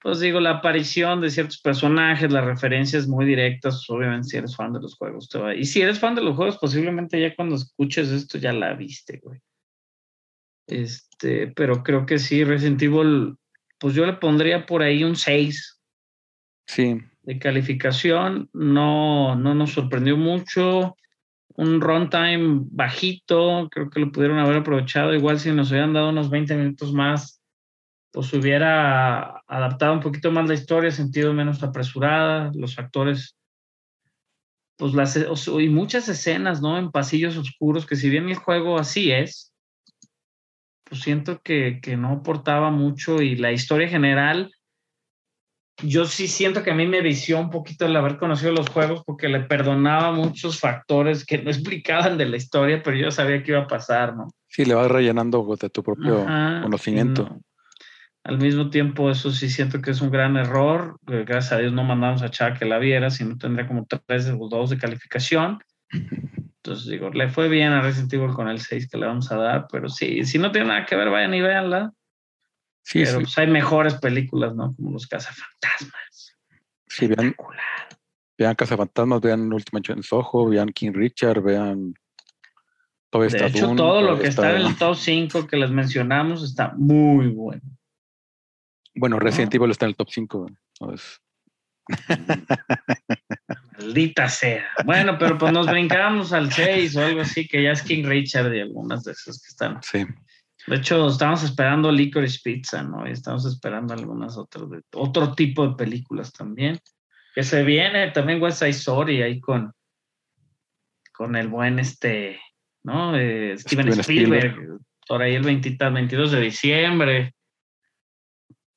pues digo, la aparición de ciertos personajes, las referencias muy directas, obviamente si eres fan de los juegos te va. Y si eres fan de los juegos, posiblemente ya cuando escuches esto ya la viste, güey. Este, pero creo que sí, Resident Evil, pues yo le pondría por ahí un 6. Sí de calificación, no, no nos sorprendió mucho. Un runtime bajito, creo que lo pudieron haber aprovechado. Igual si nos hubieran dado unos 20 minutos más, pues hubiera adaptado un poquito más la historia, sentido menos apresurada. Los actores, pues las, y muchas escenas, ¿no? En pasillos oscuros, que si bien el juego así es, pues siento que, que no aportaba mucho y la historia general yo sí siento que a mí me vició un poquito el haber conocido los juegos porque le perdonaba muchos factores que no explicaban de la historia, pero yo sabía que iba a pasar, ¿no? Sí, le vas rellenando de tu propio conocimiento. Al mismo tiempo, eso sí siento que es un gran error. Eh, gracias a Dios no mandamos a Chava que la viera, si no tendría como tres o dos de calificación. Entonces digo, le fue bien a Resident Evil con el 6 que le vamos a dar, pero sí, si no tiene nada que ver, vayan y véanla. Sí, Pero pues hay mejores películas, ¿no? Como Los Cazafantasmas. Sí, vean, vean Cazafantasmas, vean Última en Soho, vean King Richard, vean todo De hecho, todo lo que está, en el top 5 que les mencionamos está muy bueno. Bueno, Resident Evil está en el top 5. Maldita sea. Bueno, pero pues nos brincamos al 6 o algo así, que ya es King Richard y algunas de esas que están. Sí. De hecho, estamos esperando Licorice Pizza, ¿no? Y estamos esperando algunas otras, de, otro tipo de películas también. Que se viene también West Side Story ahí con, con el buen este, ¿no? Eh, Steven, Steven Spielberg, Spielberg. por ahí el 20 22 de diciembre.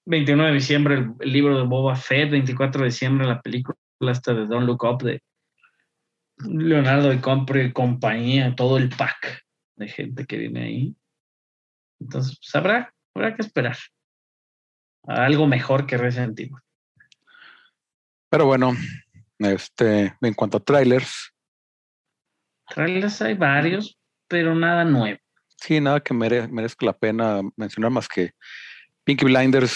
21 de diciembre el, el libro de Boba Fett, 24 de diciembre la película esta de Don't Look Up de Leonardo y compañía, todo el pack de gente que viene ahí. Entonces, pues habrá, habrá que esperar. a Algo mejor que Resident Evil. Pero bueno, este, en cuanto a trailers, Trailers hay varios, pero nada nuevo. sí, nada que mere- merezca la pena mencionar más que Pinky Blinders,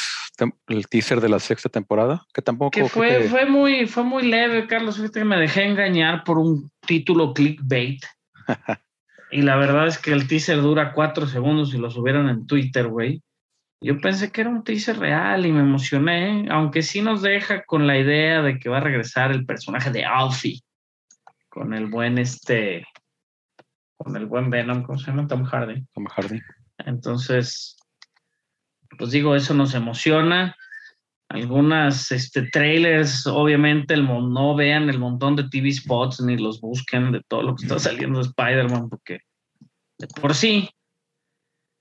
el teaser de la sexta temporada, que tampoco Que fue, que- fue, muy, fue muy leve, Carlos. Fíjate que me dejé engañar por un título clickbait. y la verdad es que el teaser dura cuatro segundos y lo subieron en Twitter, güey. Yo pensé que era un teaser real y me emocioné, aunque sí nos deja con la idea de que va a regresar el personaje de Alfie con el buen este, con el buen Venom, ¿cómo se llama? Tom Hardy. Tom Hardy. Entonces, pues digo, eso nos emociona. Algunas este, trailers, obviamente, el, no vean el montón de TV spots ni los busquen de todo lo que está saliendo de Spider-Man, porque de por sí.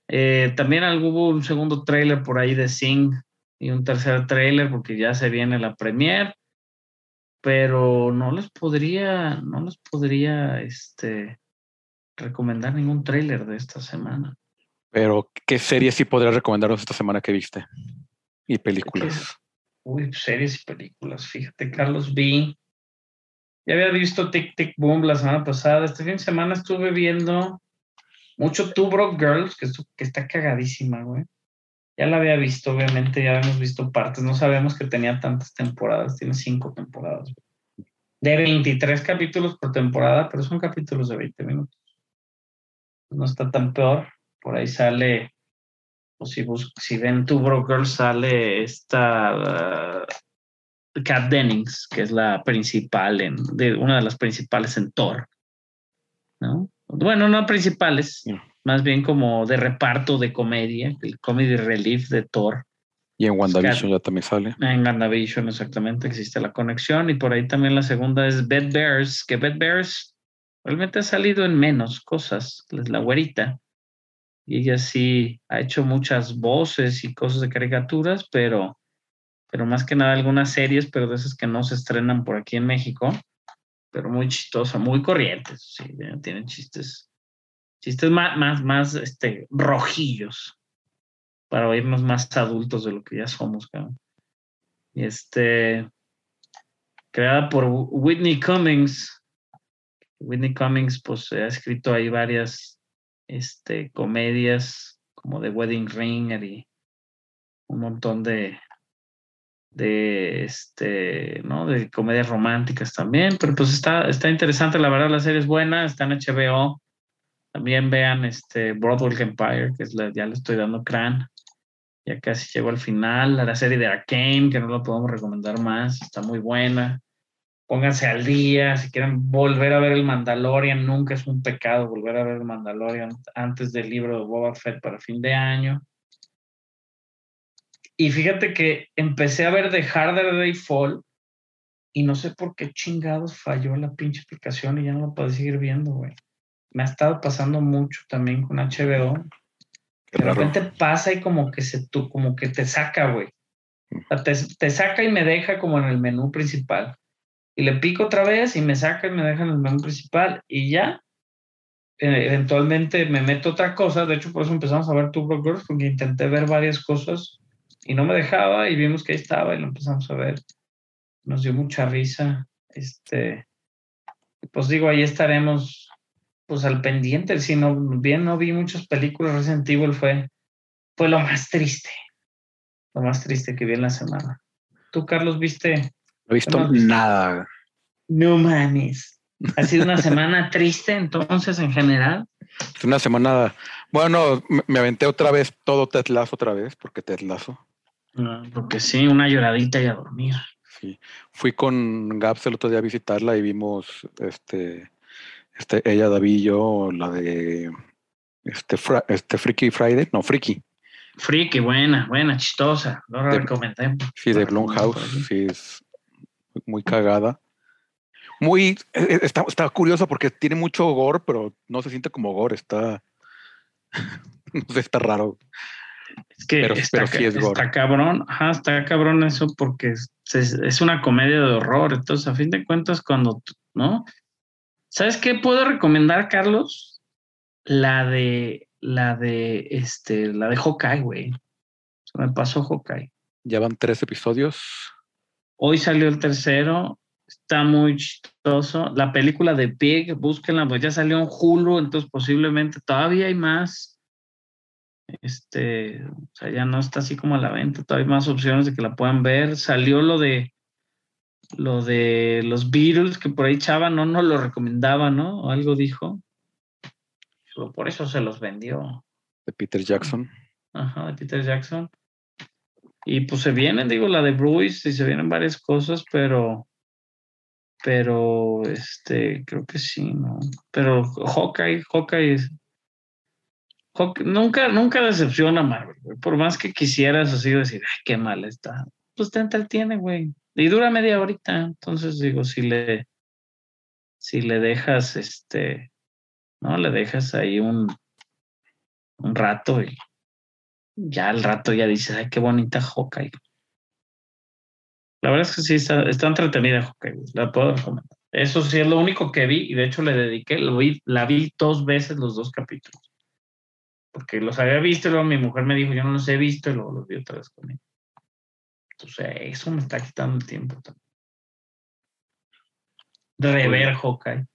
Eh, también hubo un segundo trailer por ahí de Sing y un tercer trailer, porque ya se viene la premiere. Pero no les podría, no les podría este, recomendar ningún trailer de esta semana. Pero, ¿qué series sí podrías recomendarnos esta semana que viste? Y películas. Uy, series y películas. Fíjate, Carlos B. Ya había visto Tic Tic Boom la semana pasada. Este fin de semana estuve viendo mucho Two Broke Girls, que, está cagadísima, güey. Ya la había visto, obviamente, ya habíamos visto partes. No sabemos que tenía tantas temporadas. Tiene cinco temporadas. De 23 capítulos por temporada, pero son capítulos de 20 minutos. No está tan peor. Por ahí sale o si, bus- si ven Two Broke Girls, sale esta uh, Kat Dennings, que es la principal, en, de, una de las principales en Thor. ¿no? Bueno, no principales, más bien como de reparto de comedia, el comedy relief de Thor. Y en WandaVision Scar- ya también sale. En WandaVision, exactamente, existe la conexión. Y por ahí también la segunda es Bed Bears, que Bed Bears realmente ha salido en menos cosas, es la güerita. Y ella sí ha hecho muchas voces y cosas de caricaturas, pero, pero más que nada algunas series, pero de esas que no se estrenan por aquí en México, pero muy chistosa, muy corrientes, sí, tienen chistes, chistes más, más, más este, rojillos para oírnos más adultos de lo que ya somos, cabrón. Y este, creada por Whitney Cummings. Whitney Cummings, pues, ha escrito ahí varias este, comedias como The Wedding Ringer y un montón de, de, este, ¿no? De comedias románticas también, pero pues está, está interesante, la verdad, la serie es buena, está en HBO. También vean este Broadway Empire, que es la, ya le estoy dando crán. Ya casi llegó al final. La serie de Arcane, que no la podemos recomendar más, está muy buena. Pónganse al día. Si quieren volver a ver el Mandalorian, nunca es un pecado volver a ver el Mandalorian antes del libro de Boba Fett para fin de año. Y fíjate que empecé a ver The Harder Day Fall y no sé por qué chingados falló la pinche aplicación y ya no la puedo seguir viendo, güey. Me ha estado pasando mucho también con HBO. Qué De raro. repente pasa y como que se tú, como que te saca, güey. O sea, te, te saca y me deja como en el menú principal. Y le pico otra vez y me saca y me deja en el menú principal. Y ya, eh, eventualmente me meto otra cosa. De hecho, por eso empezamos a ver Two Broke Girls, porque intenté ver varias cosas y no me dejaba y vimos que ahí estaba y lo empezamos a ver. Nos dio mucha risa. Este, pues digo, ahí estaremos pues al pendiente. Si no, bien no vi muchas películas, Resident Evil fue, fue lo más triste. Lo más triste que vi en la semana. ¿Tú, Carlos, viste? No he visto nada. No mames. Ha sido una semana triste entonces en general. Es una semana. Bueno, me, aventé otra vez todo Ted Lasso otra vez, porque Ted Lasso. Ah, Porque sí, una lloradita y a dormir. Sí. Fui con Gaps el otro día a visitarla y vimos este, este, ella, David y yo, la de Este, este Freaky Friday, no, Freaky, Freaky, buena, buena, chistosa. Lo recomendé. sí, de Blumhouse, sí, es muy cagada. Muy, eh, eh, está, está curioso porque tiene mucho gore, pero no se siente como gore, está, no sé, está raro. Es que Pero- está, pero sí es gore. está cabrón, ajá, está cabrón eso porque es, es- una comedia de horror. Entonces, a fin de cuentas, cuando, ¿no? ¿Sabes qué puedo recomendar, Carlos? La de, la de, este, la de Hawkeye, güey. Se me pasó Hawkeye. Ya van tres episodios. Hoy salió el tercero, está muy chistoso. La película de Pig, búsquenla, pues ya salió en Hulu, entonces posiblemente todavía hay más. Este, o sea, ya no está así como a la venta, todavía hay más opciones de que la puedan ver. Salió lo de lo de los Beatles, que por ahí Chava no nos lo recomendaba, ¿no? O algo dijo. Pero Por eso se los vendió. de Peter Jackson. Ajá, de Peter Jackson. Y pues se vienen, digo, la de Bruce y se vienen varias cosas, pero, pero, este, creo que sí, ¿no? Pero Hawkeye, Hawkeye, es- nunca, nunca decepciona a Marvel, güey. Por más que quisieras así decir, ay, qué mal está, pues te entretiene, güey. Y dura media horita, entonces digo, si le, si le dejas, este, no, le dejas ahí un, un rato y ya al rato ya dices, ay, qué bonita Hawkeye. La verdad es que sí, está, está entretenida Hawkeye, la puedo recomendar. Eso sí es lo único que vi y de hecho le dediqué, lo vi, la vi dos veces los dos capítulos. Porque los había visto y luego mi mujer me dijo, yo no los he visto y luego los vi otra vez conmigo. Entonces, eso me está quitando el tiempo también. Rever Hawkeye.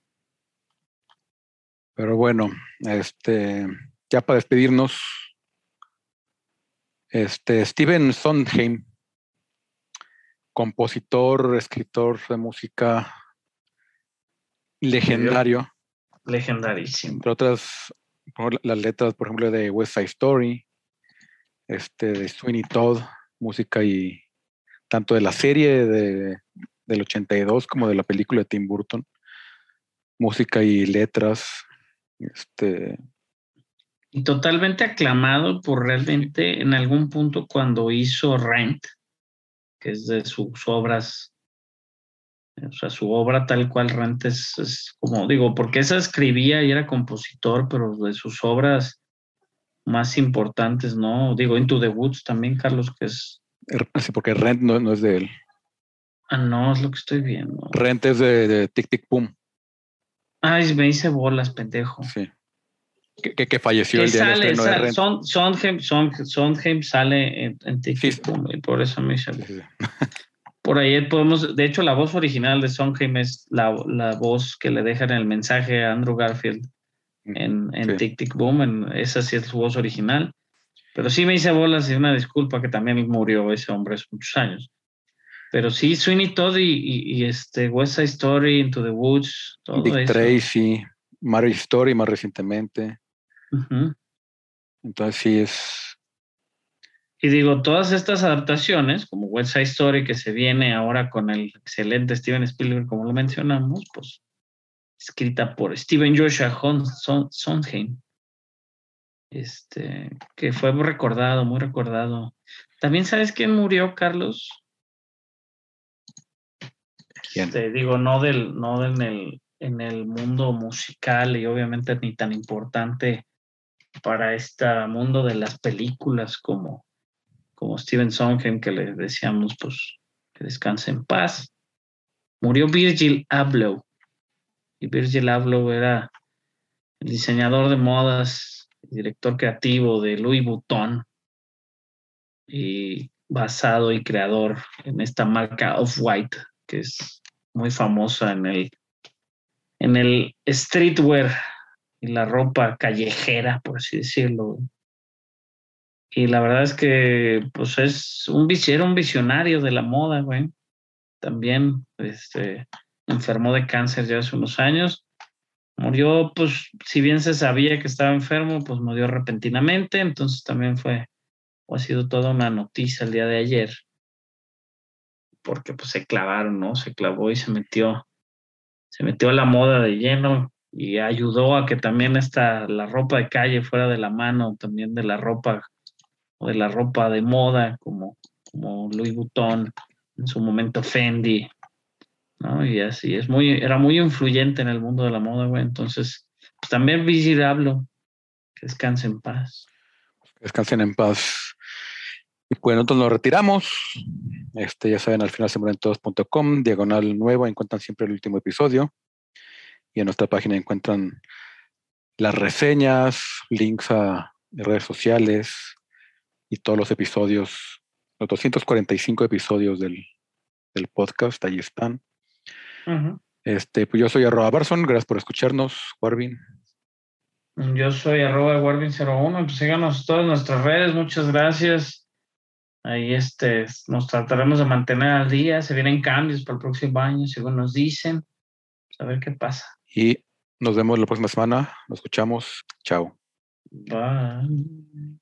Pero bueno, este, ya para despedirnos, este, Steven Sondheim, compositor, escritor de música legendario, Legendarísimo. entre otras, las letras, por ejemplo, de West Side Story, este, de Sweeney Todd, música y tanto de la serie de, del 82 como de la película de Tim Burton, música y letras, este, Y totalmente aclamado por realmente en algún punto cuando hizo Rent, que es de sus obras, o sea, su obra tal cual Rent es, es como digo, porque esa escribía y era compositor, pero de sus obras más importantes, ¿no? Digo, Into the Woods también, Carlos, que es, er- sí, porque Rent no, no es de él. ah, no, es lo que estoy viendo. Rent es de, de Tic Tic Boom, Ay, me hice bolas, pendejo. sí. Que, que, que falleció el día del sale, estreno de. Son, Sondheim, Son- Sondheim sale en, en TikTok, Sí. y por eso me hice Sí. Por ahí podemos, de hecho, la voz original de Sondheim es la, la voz que le dejan el mensaje a Andrew Garfield en, en Sí. Tic Tic Boom, en, esa sí es su voz original. Pero sí me hice bolas y una disculpa que también murió ese hombre hace muchos años. Pero sí, Sweeney Todd y, y, y este West Side Story, Into the Woods, todo Dick eso. Tracy, Marriage Story más recientemente. Entonces sí es Y digo, todas estas adaptaciones, como West Side Story, que se viene ahora con el excelente Steven Spielberg, como lo mencionamos, pues escrita por Steven Joshua Son- Sondheim, este, que fue muy recordado, muy recordado. También sabes quién murió, Carlos. ¿Quién? Este, digo, no del, no en el, en el mundo musical y obviamente ni tan importante para este mundo de las películas como, como Steven Sondheim, que le decíamos pues que descanse en paz. Murió Virgil Abloh. Y Virgil Abloh era el diseñador de modas, director creativo de Louis Vuitton y basado y creador en esta marca Off-White, que es muy famosa en el, en el streetwear y la ropa callejera, por así decirlo. Y la verdad es que pues es un era un visionario de la moda, güey. También este, enfermó de cáncer ya hace unos años. Murió, pues, si bien se sabía que estaba enfermo, pues murió repentinamente. Entonces también fue, o ha sido toda una noticia el día de ayer. Porque pues se clavaron, ¿no? Se clavó y se metió, se metió a la moda de lleno y ayudó a que también esta, la ropa de calle fuera de la mano también de la ropa o de la ropa de moda como, como Louis Vuitton, en su momento Fendi, ¿no? Y así, es muy, era muy influyente en el mundo de la moda, güey. Entonces, pues también hablo que descansen en paz. Descansen en paz. Y pues nosotros nos retiramos. Este, ya saben, al final todos.com, diagonal nuevo, encuentran siempre el último episodio. Y en nuestra página encuentran las reseñas, links a redes sociales y todos los episodios, los 245 episodios del, del podcast, ahí están. Este, pues yo soy arroba Barson, gracias por escucharnos, Warvin. Yo soy arroba Warvin01, pues síganos todas nuestras redes, muchas gracias. Ahí este, nos trataremos de mantener al día, se vienen cambios para el próximo año, según nos dicen. Pues a ver qué pasa. Y nos vemos la próxima semana, nos escuchamos, chao. Bye.